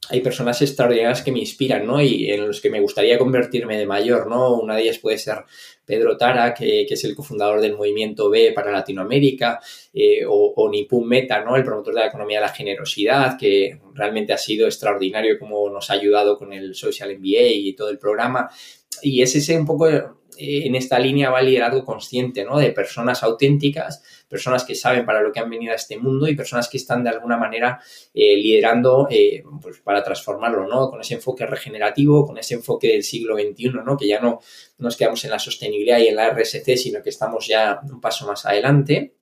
hay personas extraordinarias que me inspiran, ¿no? Y en los que me gustaría convertirme de mayor, ¿no? Una de ellas puede ser Pedro Tara, que, es el cofundador del Movimiento B para Latinoamérica, eh, o, o, Nipun Meta, ¿no? El promotor de la economía de la generosidad, que realmente ha sido extraordinario como nos ha ayudado con el Social MBA y todo el programa y es ese un poco eh, en esta línea va el liderazgo consciente, ¿no? De personas auténticas, personas que saben para lo que han venido a este mundo y personas que están de alguna manera eh, liderando eh, pues para transformarlo, ¿no? Con ese enfoque regenerativo, con ese enfoque del siglo XXI, ¿no? Que ya no nos quedamos en la sostenibilidad y en la RSC, sino que estamos ya un paso más adelante.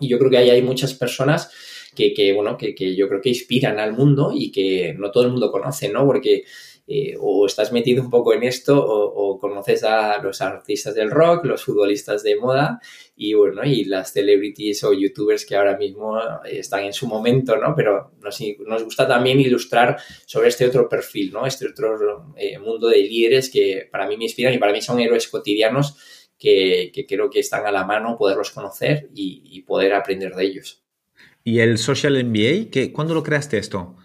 Y yo creo que ahí hay muchas personas que, que bueno, que, que yo creo que inspiran al mundo y que no todo el mundo conoce, ¿no? Porque eh, o estás metido un poco en esto o, conoces a los artistas del rock, los futbolistas de moda y bueno, y las celebrities o youtubers que ahora mismo están en su momento, ¿no? Pero nos, nos gusta también ilustrar sobre este otro perfil, ¿no? Este otro eh, mundo de líderes que para mí me inspiran y para mí son héroes cotidianos que, creo que están a la mano poderlos conocer y, poder aprender de ellos. ¿Y el Social MBA? ¿Cuándo lo creaste esto?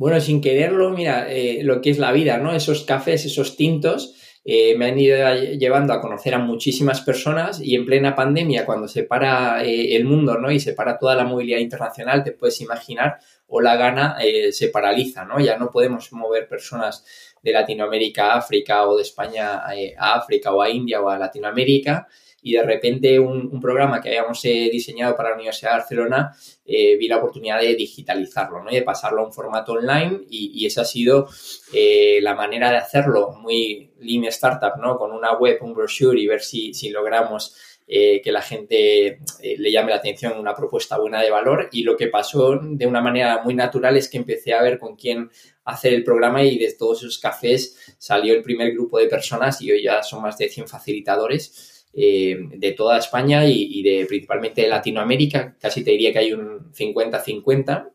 Bueno, sin quererlo, mira, eh, lo que es la vida, ¿no? Esos cafés, esos tintos, eh, me han ido llevando a conocer a muchísimas personas y en plena pandemia, cuando se para eh, el mundo, ¿no? Y se para toda la movilidad internacional, te puedes imaginar, o la gana se paraliza, ¿no? Ya no podemos mover personas de Latinoamérica a África o de España a África o a India o a Latinoamérica y de repente un, programa que habíamos eh, diseñado para la Universidad de Barcelona eh, vi la oportunidad de digitalizarlo ¿no? de pasarlo a un formato online y, esa ha sido eh, la manera de hacerlo muy lean startup, ¿no? con una web, un brochure y ver si, si logramos que la gente le llame la atención una propuesta buena de valor y lo que pasó de una manera muy natural es que empecé a ver con quién hacer el programa y de todos esos cafés salió el primer grupo de personas y hoy ya son más de 100 facilitadores eh, de toda España y, de principalmente de Latinoamérica, casi te diría que hay un 50-50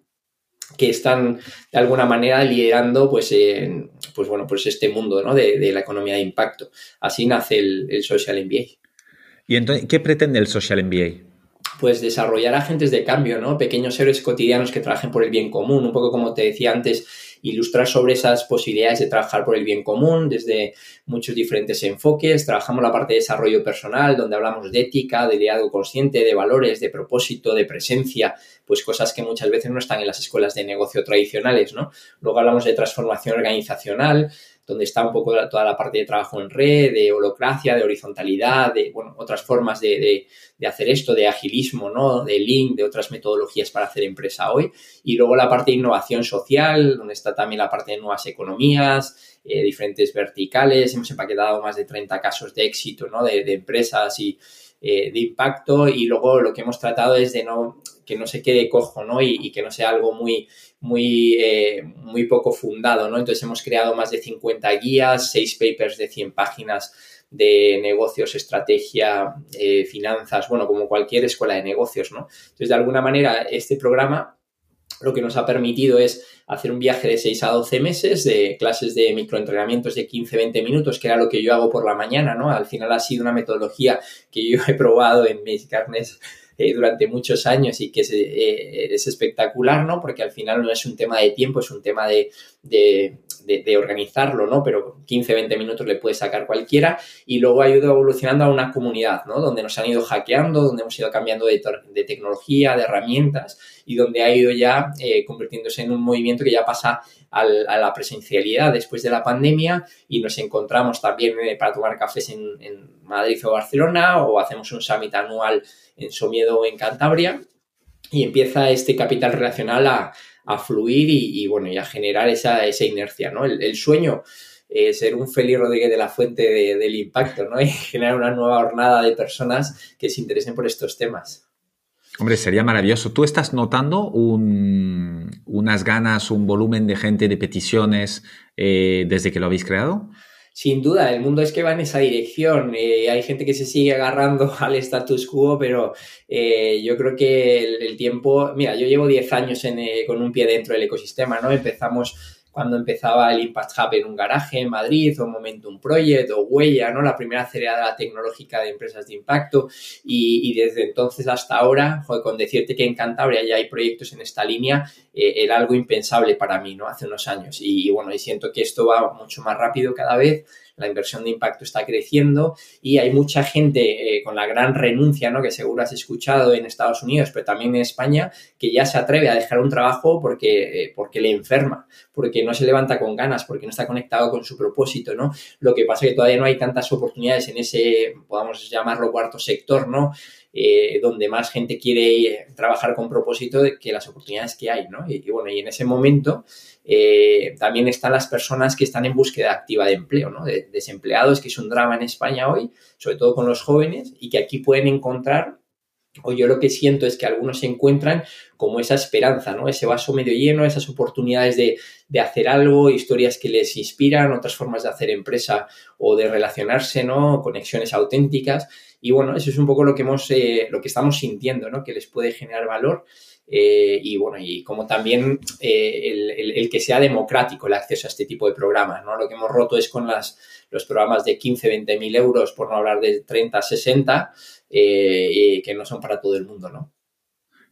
que están de alguna manera liderando pues, pues bueno, pues este mundo de, la economía de impacto. Así nace el, Social MBA. ¿Y entonces qué pretende el Social MBA? Pues desarrollar agentes de cambio, ¿no? Pequeños héroes cotidianos que trabajen por el bien común, un poco como te decía antes, ilustrar sobre esas posibilidades de trabajar por el bien común desde muchos diferentes enfoques. Trabajamos la parte de desarrollo personal, donde hablamos de ética, de liderazgo consciente, de valores, de propósito, de presencia, pues cosas que muchas veces no están en las escuelas de negocio tradicionales, ¿no? Luego hablamos de transformación organizacional, donde está un poco toda la parte de trabajo en red, de holocracia, de horizontalidad, de bueno, otras formas de, hacer esto, de agilismo, ¿no? de link, de otras metodologías para hacer empresa hoy. Y luego la parte de innovación social, donde está también la parte de nuevas economías, eh, diferentes verticales. Hemos empaquetado más de 30 casos de éxito ¿no? de, empresas y eh, de impacto. Y luego lo que hemos tratado es de no que no se quede cojo, ¿no? Y, que no sea algo muy, muy, eh, muy poco fundado, ¿no? Entonces hemos creado más de 50 guías, 6 papers de 100 páginas de negocios, estrategia, eh, finanzas, bueno, como cualquier escuela de negocios, ¿no? Entonces, de alguna manera, este programa lo que nos ha permitido es hacer un viaje de 6 a 12 meses de clases de microentrenamientos de 15-20 minutos, que era lo que yo hago por la mañana, ¿no? Al final ha sido una metodología que yo he probado en mis carnes eh, durante muchos años y que es, eh, es, espectacular, ¿no? Porque al final no es un tema de tiempo, es un tema de, de, de, organizarlo, ¿no? Pero 15, 20 minutos le puede sacar cualquiera y luego ha ido evolucionando a una comunidad, ¿no? Donde nos han ido hackeando, donde hemos ido cambiando de, tecnología, de herramientas y donde ha ido ya eh, convirtiéndose en un movimiento que ya pasa a la presencialidad después de la pandemia y nos encontramos también para tomar cafés en, en Madrid o Barcelona o hacemos un summit anual en Somiedo, en Cantabria, y empieza este capital relacional a, fluir y, bueno, y a generar esa, esa inercia, ¿no? El, sueño ser un Félix Rodríguez de la fuente del impacto, ¿no? (laughs) Y generar una nueva jornada de personas que se interesen por estos temas. Hombre, sería maravilloso. ¿Tú estás notando unas ganas, un volumen de gente, de peticiones eh, desde que lo habéis creado? Sin duda, el mundo es que va en esa dirección. Eh, hay gente que se sigue agarrando (laughs) al status quo, pero eh, yo creo que el, tiempo, mira, yo llevo 10 años eh, con un pie dentro del ecosistema, ¿no? Empezamos cuando empezaba el Impact Hub en un garaje en Madrid, o Momentum Project, o Huella, ¿no? La primera aceleradora tecnológica de empresas de impacto. Y, desde entonces hasta ahora, con decirte que en Cantabria ya hay proyectos en esta línea, eh, era algo impensable para mí, ¿no? Hace unos años. Y, y bueno, y siento que esto va mucho más rápido cada vez la inversión de impacto está creciendo y hay mucha gente eh, con la gran renuncia, ¿no? Que seguro has escuchado en Estados Unidos, pero también en España, que ya se atreve a dejar un trabajo porque, eh, porque le enferma, porque no se levanta con ganas, porque no está conectado con su propósito, ¿no? Lo que pasa es que todavía no hay tantas oportunidades en ese, podamos llamarlo cuarto sector, ¿no? Eh, donde más gente quiere trabajar con propósito que las oportunidades que hay, ¿no? Y, bueno, y en ese momento eh, también están las personas que están en búsqueda activa de empleo, ¿no? De, desempleados, que es un drama en España hoy, sobre todo con los jóvenes, y que aquí pueden encontrar o yo lo que siento es que algunos se encuentran como esa esperanza, ¿no? Ese vaso medio lleno, esas oportunidades de, de, hacer algo, historias que les inspiran, otras formas de hacer empresa o de relacionarse, ¿no? Conexiones auténticas. Y bueno, eso es un poco lo que hemos, eh, lo que estamos sintiendo, ¿no? Que les puede generar valor. Eh, y bueno, y como también eh, el, que sea democrático el acceso a este tipo de programas, ¿no? Lo que hemos roto es con las, los programas de 15, 20 mil euros, por no hablar de 30, 60, que no son para todo el mundo, ¿no?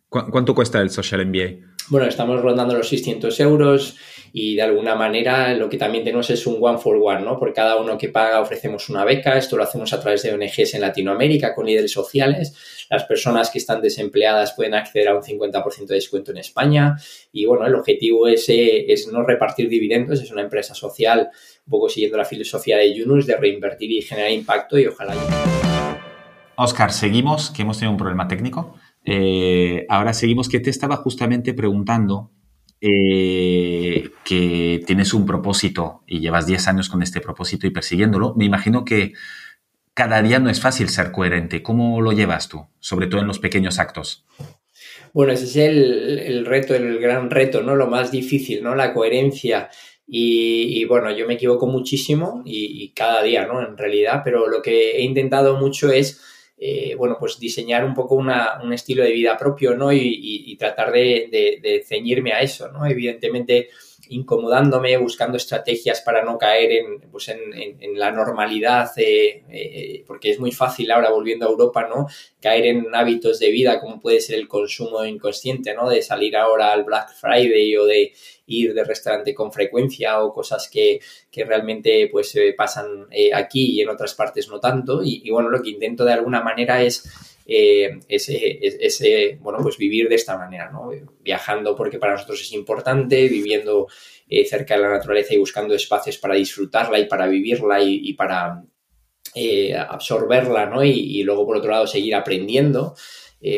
¿Cuánto cuesta el Social MBA? Bueno, estamos rondando los 600 euros y de alguna manera lo que también tenemos es un one for one, ¿no? Por cada uno que paga ofrecemos una beca, esto lo hacemos a través de ONGs en Latinoamérica con líderes sociales, las personas que están desempleadas pueden acceder a un 50% de descuento en España y bueno, el objetivo es, eh, es no repartir dividendos, es una empresa social un poco siguiendo la filosofía de Yunus de reinvertir y generar impacto y ojalá... Oscar, seguimos, que hemos tenido un problema técnico. Eh, ahora seguimos que te estaba justamente preguntando eh, que tienes un propósito y llevas 10 años con este propósito y persiguiéndolo. Me imagino que cada día no es fácil ser coherente. ¿Cómo lo llevas tú, sobre todo en los pequeños actos? Bueno, ese es el, reto, el gran reto, ¿no? Lo más difícil, ¿no? La coherencia. Y, bueno, yo me equivoco muchísimo y, cada día, ¿no? En realidad, pero lo que he intentado mucho es, eh, bueno, pues diseñar un poco un estilo de vida propio, ¿no? Y, tratar de, de, ceñirme a eso, ¿no? Evidentemente, incomodándome, buscando estrategias para no caer en, pues en, la normalidad, eh, eh, porque es muy fácil ahora volviendo a Europa, ¿no? Caer en hábitos de vida como puede ser el consumo inconsciente, ¿no? De salir ahora al Black Friday o de ir de restaurante con frecuencia o cosas que, que realmente pues pasan eh, aquí y en otras partes no tanto. y bueno, lo que intento de alguna manera es eh, ese, bueno, pues vivir de esta manera, ¿no? Viajando porque para nosotros es importante, viviendo eh, cerca de la naturaleza y buscando espacios para disfrutarla y para vivirla y, para eh, absorberla, ¿no? Y, luego, por otro lado, seguir aprendiendo.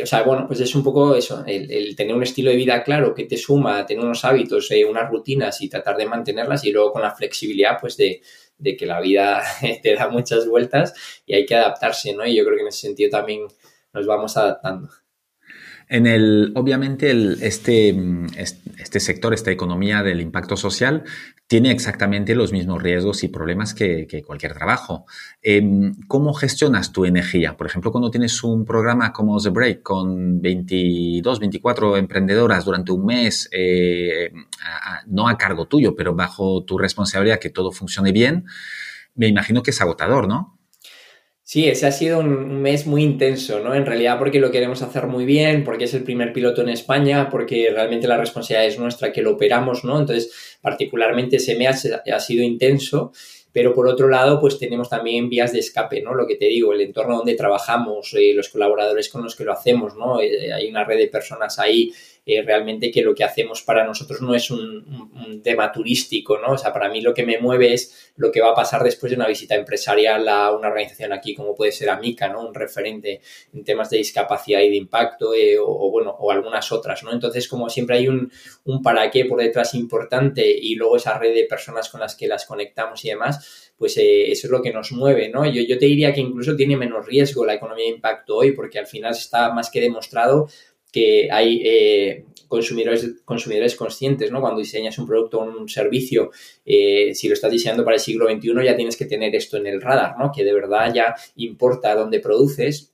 o sea, bueno, pues es un poco eso, el, tener un estilo de vida claro que te suma, tener unos hábitos, unas rutinas y tratar de mantenerlas y luego con la flexibilidad, pues de, de que la vida (laughs) te da muchas vueltas y hay que adaptarse, ¿no? Y yo creo que en ese sentido también nos vamos adaptando. En el, obviamente, este, este sector, esta economía del impacto social, tiene exactamente los mismos riesgos y problemas que, cualquier trabajo. Em, ¿Cómo gestionas tu energía? Por ejemplo, cuando tienes un programa como The Break con 22, 24 emprendedoras durante un mes, eh, no a cargo tuyo, pero bajo tu responsabilidad que todo funcione bien, me imagino que es agotador, ¿no? Sí, ese ha sido un mes muy intenso, ¿no? En realidad porque lo queremos hacer muy bien, porque es el primer piloto en España, porque realmente la responsabilidad es nuestra que lo operamos, ¿no? Entonces, particularmente ese mes ha sido intenso, pero por otro lado, pues tenemos también vías de escape, ¿no? Lo que te digo, el entorno donde trabajamos, eh, los colaboradores con los que lo hacemos, ¿no? Eh, hay una red de personas ahí eh, realmente que lo que hacemos para nosotros no es un, tema turístico, ¿no? O sea, para mí lo que me mueve es lo que va a pasar después de una visita empresarial a una organización aquí, como puede ser Amica, ¿no? Un referente en temas de discapacidad y de impacto, eh, o, bueno, o algunas otras, ¿no? Entonces, como siempre hay un, para qué por detrás importante y luego esa red de personas con las que las conectamos y demás, pues eh, eso es lo que nos mueve, ¿no? Yo, yo te diría que incluso tiene menos riesgo la economía de impacto hoy, porque al final está más que demostrado que hay eh, consumidores, consumidores conscientes, ¿no? Cuando diseñas un producto o un servicio, eh, si lo estás diseñando para el siglo XXI, ya tienes que tener esto en el radar, ¿no? Que de verdad ya importa dónde produces,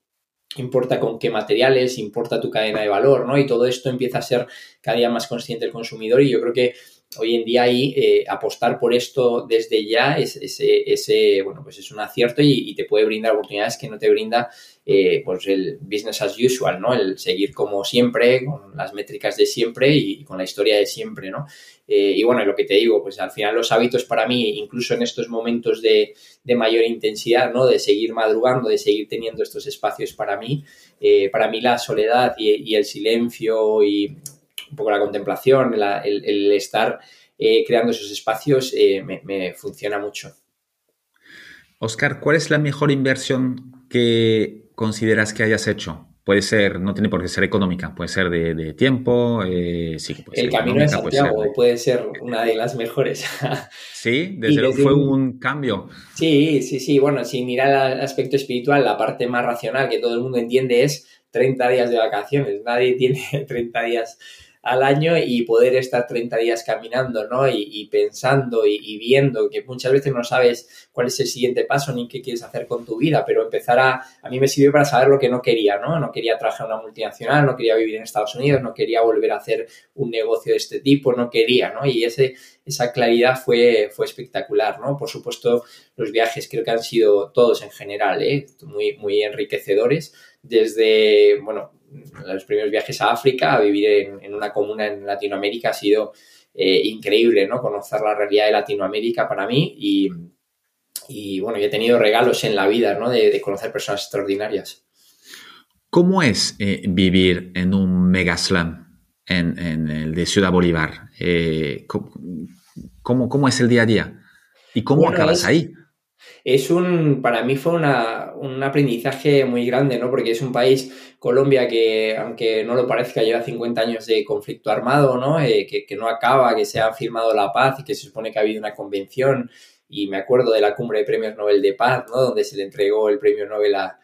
importa con qué materiales, importa tu cadena de valor, ¿no? Y todo esto empieza a ser cada día más consciente el consumidor y yo creo que hoy en día ahí eh, apostar por esto desde ya es, ese, bueno, pues es un acierto y, te puede brindar oportunidades que no te brinda eh, pues el business as usual, ¿no? El seguir como siempre, con las métricas de siempre y, con la historia de siempre, ¿no? Eh, y bueno, lo que te digo, pues al final los hábitos para mí, incluso en estos momentos de, mayor intensidad, ¿no? De seguir madrugando, de seguir teniendo estos espacios para mí, para mí la soledad y el silencio y un poco la contemplación, el, estar eh, creando esos espacios eh, me, funciona mucho. Oscar, ¿cuál es la mejor inversión que consideras que hayas hecho? Puede ser, no tiene por qué ser económica, puede ser de, tiempo, eh, El camino de Santiago puede ser, una de las mejores. (laughs) sí, desde luego fue un... cambio. Sí, sí, sí. Bueno, sin mirar al aspecto espiritual, la parte más racional que todo el mundo entiende es 30 días de vacaciones. Nadie (laughs) tiene 30 días al año y poder estar 30 días caminando, ¿no? Y, pensando y, viendo que muchas veces no sabes cuál es el siguiente paso ni qué quieres hacer con tu vida, pero empezar a, a mí me sirvió para saber lo que no quería, ¿no? No quería trabajar en una multinacional, no quería vivir en Estados Unidos, no quería volver a hacer un negocio de este tipo, no quería, ¿no? Y ese, esa claridad fue, fue espectacular, ¿no? Por supuesto, los viajes creo que han sido todos en general, ¿eh? Muy, muy enriquecedores, desde, bueno, los primeros viajes a África, a vivir en, una comuna en Latinoamérica ha sido eh, increíble, ¿no? Conocer la realidad de Latinoamérica para mí y, bueno, yo he tenido regalos en la vida, ¿no? De, conocer personas extraordinarias. ¿Cómo es eh, vivir en un megaslam en, en, el de Ciudad Bolívar? Eh, ¿cómo, ¿cómo, es el día a día? ¿Y cómo acabas ahí? Es un, para mí fue un aprendizaje muy grande, ¿no? Porque es un país, Colombia, que aunque no lo parezca, lleva 50 años de conflicto armado, ¿no? Eh, que, no acaba, que se ha firmado la paz y que se supone que ha habido una convención y me acuerdo de la cumbre de premios Nobel de Paz, ¿no? Donde se le entregó el premio Nobel a,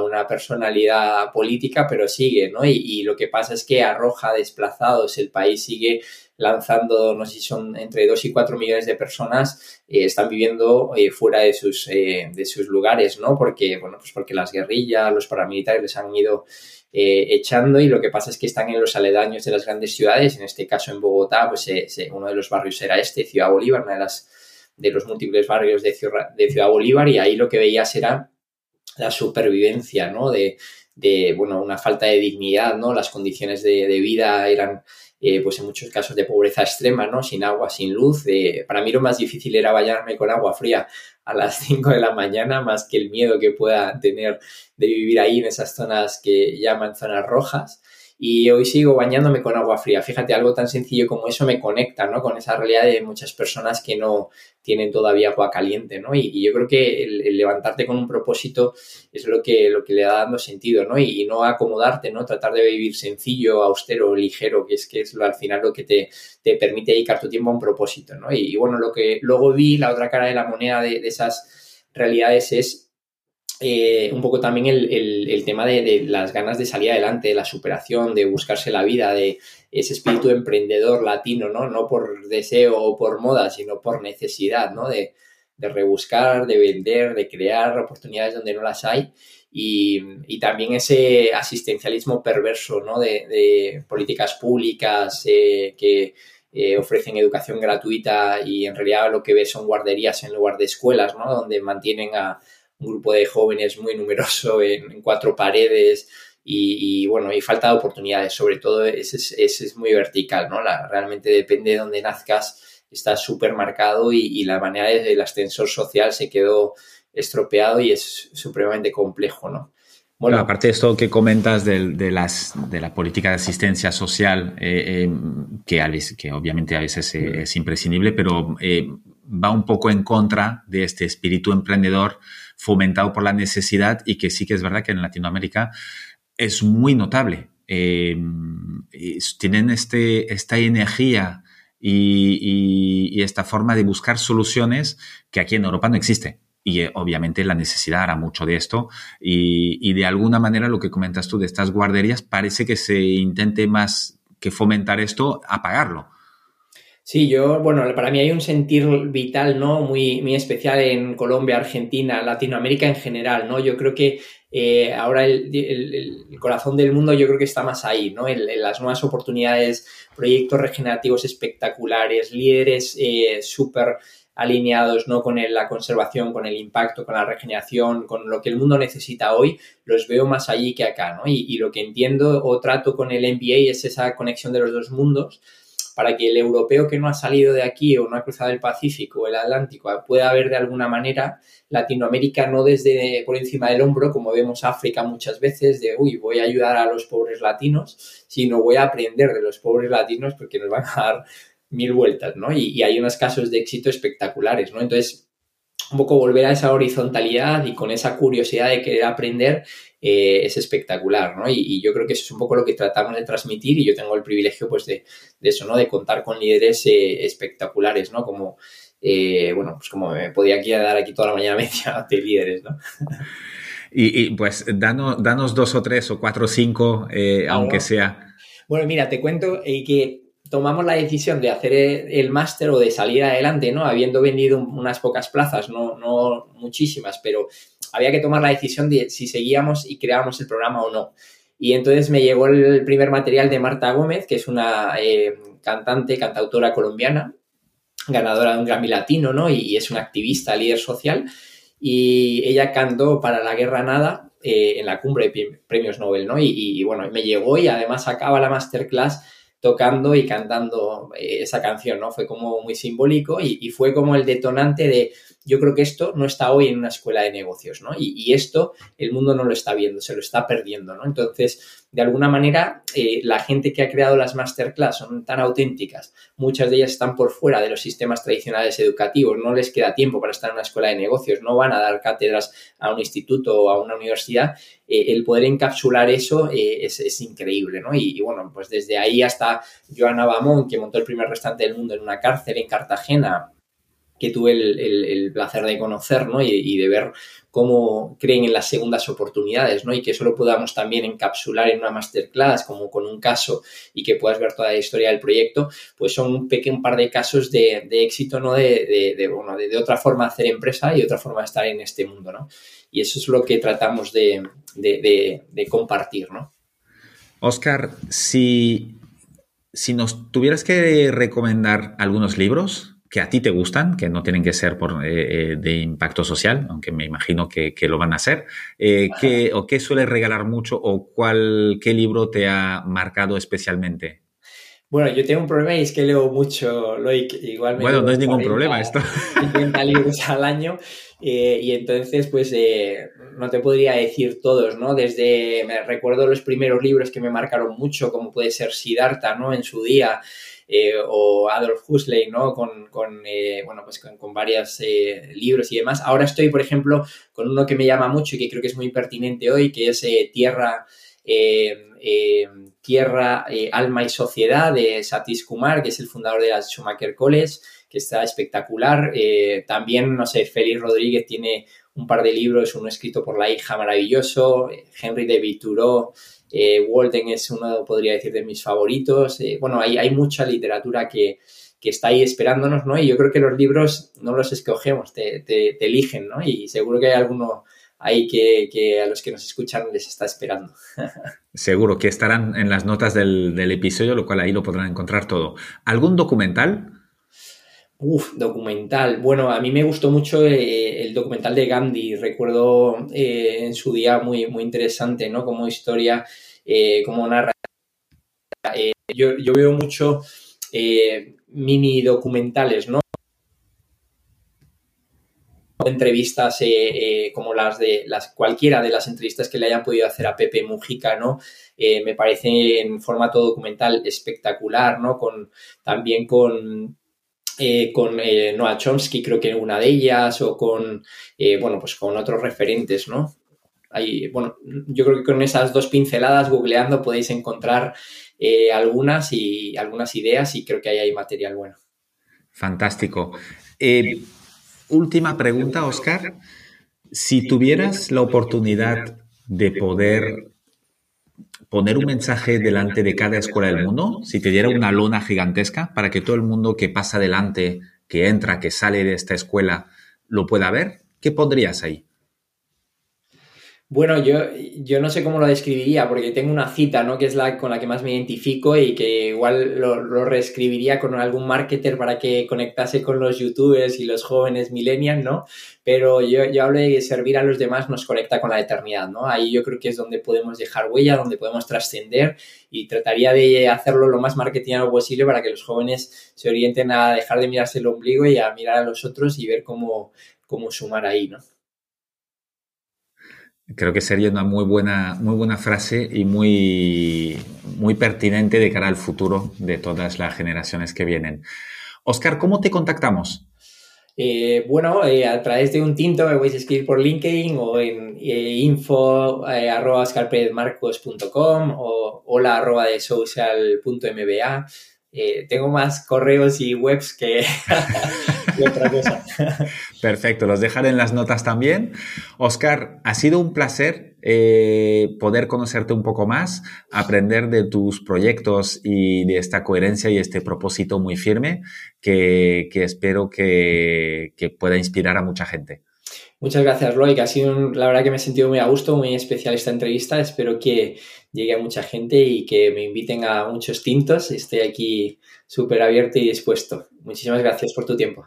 una personalidad política, pero sigue, ¿no? Y, lo que pasa es que arroja desplazados, el país sigue lanzando, no sé si son entre 2 y 4 millones de personas, eh, están viviendo eh, fuera de sus, eh, de sus lugares, ¿no? Porque, bueno, pues porque las guerrillas, los paramilitares les han ido echando y lo que pasa es que están en los aledaños de las grandes ciudades, en este caso en Bogotá, pues uno de los barrios era este, Ciudad Bolívar, una de las de los múltiples barrios de Ciudad, de Ciudad Bolívar y ahí lo que veías era la supervivencia, ¿no? De, de, bueno, una falta de dignidad, ¿no? Las condiciones de, vida eran, eh, pues en muchos casos de pobreza extrema, ¿no? Sin agua, sin luz. para mí lo más difícil era bañarme con agua fría a las (laughs) 5 de la mañana, más que el miedo que pueda tener de vivir ahí en esas zonas que llaman zonas rojas y hoy sigo bañándome con agua fría. Fíjate, algo tan sencillo como eso me conecta, ¿no? Con esa realidad de muchas personas que no tienen todavía agua caliente, ¿no? Y, yo creo que el, levantarte con un propósito es lo que, lo que le da dando sentido, ¿no? Y, no acomodarte, ¿no? Tratar de vivir sencillo, austero, ligero, que es que es lo, al final lo que te, te permite dedicar tu tiempo a un propósito, ¿no? Y, bueno, lo que luego vi, la otra cara de la moneda de esas realidades es eh, un poco también el, tema de, las ganas de salir adelante, de la superación, de buscarse la vida, de ese espíritu emprendedor latino, ¿no? No por deseo o por moda, sino por necesidad, ¿no? De, rebuscar, de vender, de crear oportunidades donde no las hay. Y, también ese asistencialismo perverso, ¿no? De, políticas públicas eh, que eh, ofrecen educación gratuita y en realidad lo que ves son guarderías en lugar de escuelas, ¿no? Donde mantienen a un grupo de jóvenes muy numeroso (laughs) en, cuatro paredes y, bueno, y falta de oportunidades, sobre todo ese es, muy vertical, ¿no? La, realmente depende de dónde nazcas, está súper marcado y, la manera del ascensor social se quedó estropeado y es supremamente complejo, ¿no? Bueno, aparte de esto que comentas de, las, de la política de asistencia social, eh, eh, que, a veces, que obviamente a veces es imprescindible, pero eh, va un poco en contra de este espíritu emprendedor fomentado por la necesidad y que sí que es verdad que en Latinoamérica es muy notable. Eh, tienen este, esta energía y, esta forma de buscar soluciones que aquí en Europa no existe. Y eh, obviamente la necesidad hará mucho de esto. Y, y, de alguna manera lo que comentas tú de estas guarderías parece que se intente más que fomentar esto, apagarlo. Sí, yo, bueno, para mí hay un sentir vital, ¿no? Muy, muy especial en Colombia, Argentina, Latinoamérica en general, ¿no? Yo creo que eh, ahora el, corazón del mundo yo creo que está más ahí, ¿no? En, las nuevas oportunidades, proyectos regenerativos espectaculares, líderes eh, súper alineados ¿no? con la conservación, con el impacto, con la regeneración, con lo que el mundo necesita hoy, los veo más allí que acá, ¿no? Y, y lo que entiendo o trato con el MBA es esa conexión de los dos mundos, para que el europeo que no ha salido de aquí o no ha cruzado el Pacífico o el Atlántico pueda ver de alguna manera Latinoamérica no desde por encima del hombro, como vemos África muchas veces, de, uy, voy a ayudar a los pobres latinos, sino voy a aprender de los pobres latinos porque nos van a dar mil vueltas, ¿no? Y, y hay unos casos de éxito espectaculares, ¿no? Entonces, un poco volver a esa horizontalidad y con esa curiosidad de querer aprender eh, es espectacular, ¿no? Y, yo creo que eso es un poco lo que tratamos de transmitir y yo tengo el privilegio, pues, de, eso, ¿no? De contar con líderes eh, espectaculares, ¿no? Como, eh, bueno, pues como me podía aquí dar aquí toda la mañana (laughs) media de líderes, ¿no? Y, pues danos, danos, dos o tres o cuatro o cinco, aunque sea. Bueno, mira, te cuento que tomamos la decisión de hacer el máster o de salir adelante, ¿no? Habiendo vendido unas pocas plazas, no, no muchísimas, pero había que tomar la decisión de si seguíamos y creábamos el programa o no. Y entonces me llegó el primer material de Marta Gómez, que es una eh, cantante, cantautora colombiana, ganadora de un Grammy Latino, ¿no? Y, es una activista, líder social. Y ella cantó para la guerra nada eh, en la cumbre de premios Nobel, ¿no? Y, y, bueno, me llegó y además acaba la masterclass tocando y cantando eh, esa canción, ¿no? Fue como muy simbólico y, fue como el detonante de, yo creo que esto no está hoy en una escuela de negocios, ¿no? Y, esto el mundo no lo está viendo, se lo está perdiendo, ¿no? Entonces, de alguna manera, eh, la gente que ha creado las masterclass son tan auténticas, muchas de ellas están por fuera de los sistemas tradicionales educativos, no les queda tiempo para estar en una escuela de negocios, no van a dar cátedras a un instituto o a una universidad, eh, el poder encapsular eso es, increíble, ¿no? Y, y, bueno, pues desde ahí hasta Joana Bamón, que montó el primer restaurante del mundo en una cárcel en Cartagena, que tuve el, placer de conocer, ¿no? Y, de ver cómo creen en las segundas oportunidades, ¿no? Y que eso lo podamos también encapsular en una masterclass, como con un caso, y que puedas ver toda la historia del proyecto, pues son un pequeño par de casos de, éxito, ¿no? De, de, bueno, de, otra forma de hacer empresa y otra forma de estar en este mundo, ¿no? Y eso es lo que tratamos de, compartir, ¿no? Oscar, si, si nos tuvieras que recomendar algunos libros, que a ti te gustan, que no tienen que ser por, eh, eh, de impacto social, aunque me imagino que, lo van a ser, eh, ¿qué, ¿o qué sueles regalar mucho o cuál, qué libro te ha marcado especialmente? Bueno, yo tengo un problema y es que leo mucho, Loic, igual Bueno, no es ningún problema esto. (laughs) 50 libros al año y entonces pues no te podría decir todos, ¿no? Desde, me recuerdo los primeros libros que me marcaron mucho, como puede ser Siddhartha, ¿no? En su día, eh, o Adolf Huxley, ¿no? Con, con eh, bueno, pues con, varios eh, libros y demás. Ahora estoy, por ejemplo, con uno que me llama mucho y que creo que es muy pertinente hoy, que es Tierra, Tierra, Alma y Sociedad de Satish Kumar, que es el fundador de la Schumacher College, que está espectacular. también, no sé, Félix Rodríguez tiene un par de libros, uno escrito por la hija maravilloso, Henry de Thoreau, eh, Walden es uno, podría decir, de mis favoritos. Eh, bueno, hay, hay mucha literatura que, está ahí esperándonos, ¿no? Y yo creo que los libros no los escogemos, te, eligen, ¿no? Y seguro que hay alguno ahí que, a los que nos escuchan les está esperando. (laughs) Seguro que estarán en las notas del, episodio, lo cual ahí lo podrán encontrar todo. ¿Algún documental? Uf, documental. Bueno, a mí me gustó mucho eh, el documental de Gandhi. Recuerdo eh, en su día muy, muy interesante, ¿no? Como historia, eh, como narra. Yo, veo mucho mini documentales, ¿no? entrevistas como las de las cualquiera de las entrevistas que le hayan podido hacer a Pepe Mujica, ¿no? me parece en formato documental espectacular, ¿no? Con también con eh, con eh, Noah Chomsky, creo que una de ellas, o con, eh, bueno, pues con otros referentes, ¿no? Hay, bueno, yo creo que con esas dos pinceladas, googleando, podéis encontrar algunas y algunas ideas y creo que ahí hay material bueno. Fantástico. última pregunta, Oscar. Si tuvieras la oportunidad de poder poner un mensaje delante de cada escuela del mundo, si te diera una lona gigantesca para que todo el mundo que pasa delante, que entra, que sale de esta escuela, lo pueda ver, ¿qué pondrías ahí? Bueno, yo, yo no sé cómo lo describiría, porque tengo una cita, ¿no? Que es la con la que más me identifico y que igual lo, reescribiría con algún marketer para que conectase con los youtubers y los jóvenes millennials, ¿no? Pero yo, yo hablo de servir a los demás nos conecta con la eternidad, ¿no? Ahí yo creo que es donde podemos dejar huella, donde podemos trascender y trataría de hacerlo lo más marketingano posible para que los jóvenes se orienten a dejar de mirarse el ombligo y a mirar a los otros y ver cómo, cómo sumar ahí, ¿no? Creo que sería una muy buena, muy buena frase y muy, muy pertinente de cara al futuro de todas las generaciones que vienen. Oscar, ¿cómo te contactamos? Eh, bueno, eh, a través de un tinto me podéis escribir por LinkedIn o en eh, info arroba o hola arroba de social.mba. tengo más correos y webs que, (laughs) otra cosa. (laughs) Perfecto, los dejaré en las notas también. Oscar, ha sido un placer eh, poder conocerte un poco más, aprender de tus proyectos y de esta coherencia y este propósito muy firme que, espero que, pueda inspirar a mucha gente. Muchas gracias, Roy, que ha sido, la verdad que me he sentido muy a gusto, muy especial esta entrevista. Espero que llegue a mucha gente y que me inviten a muchos tintos. Estoy aquí súper abierto y dispuesto. Muchísimas gracias por tu tiempo.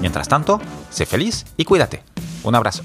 Mientras tanto, sé feliz y cuídate. Un abrazo.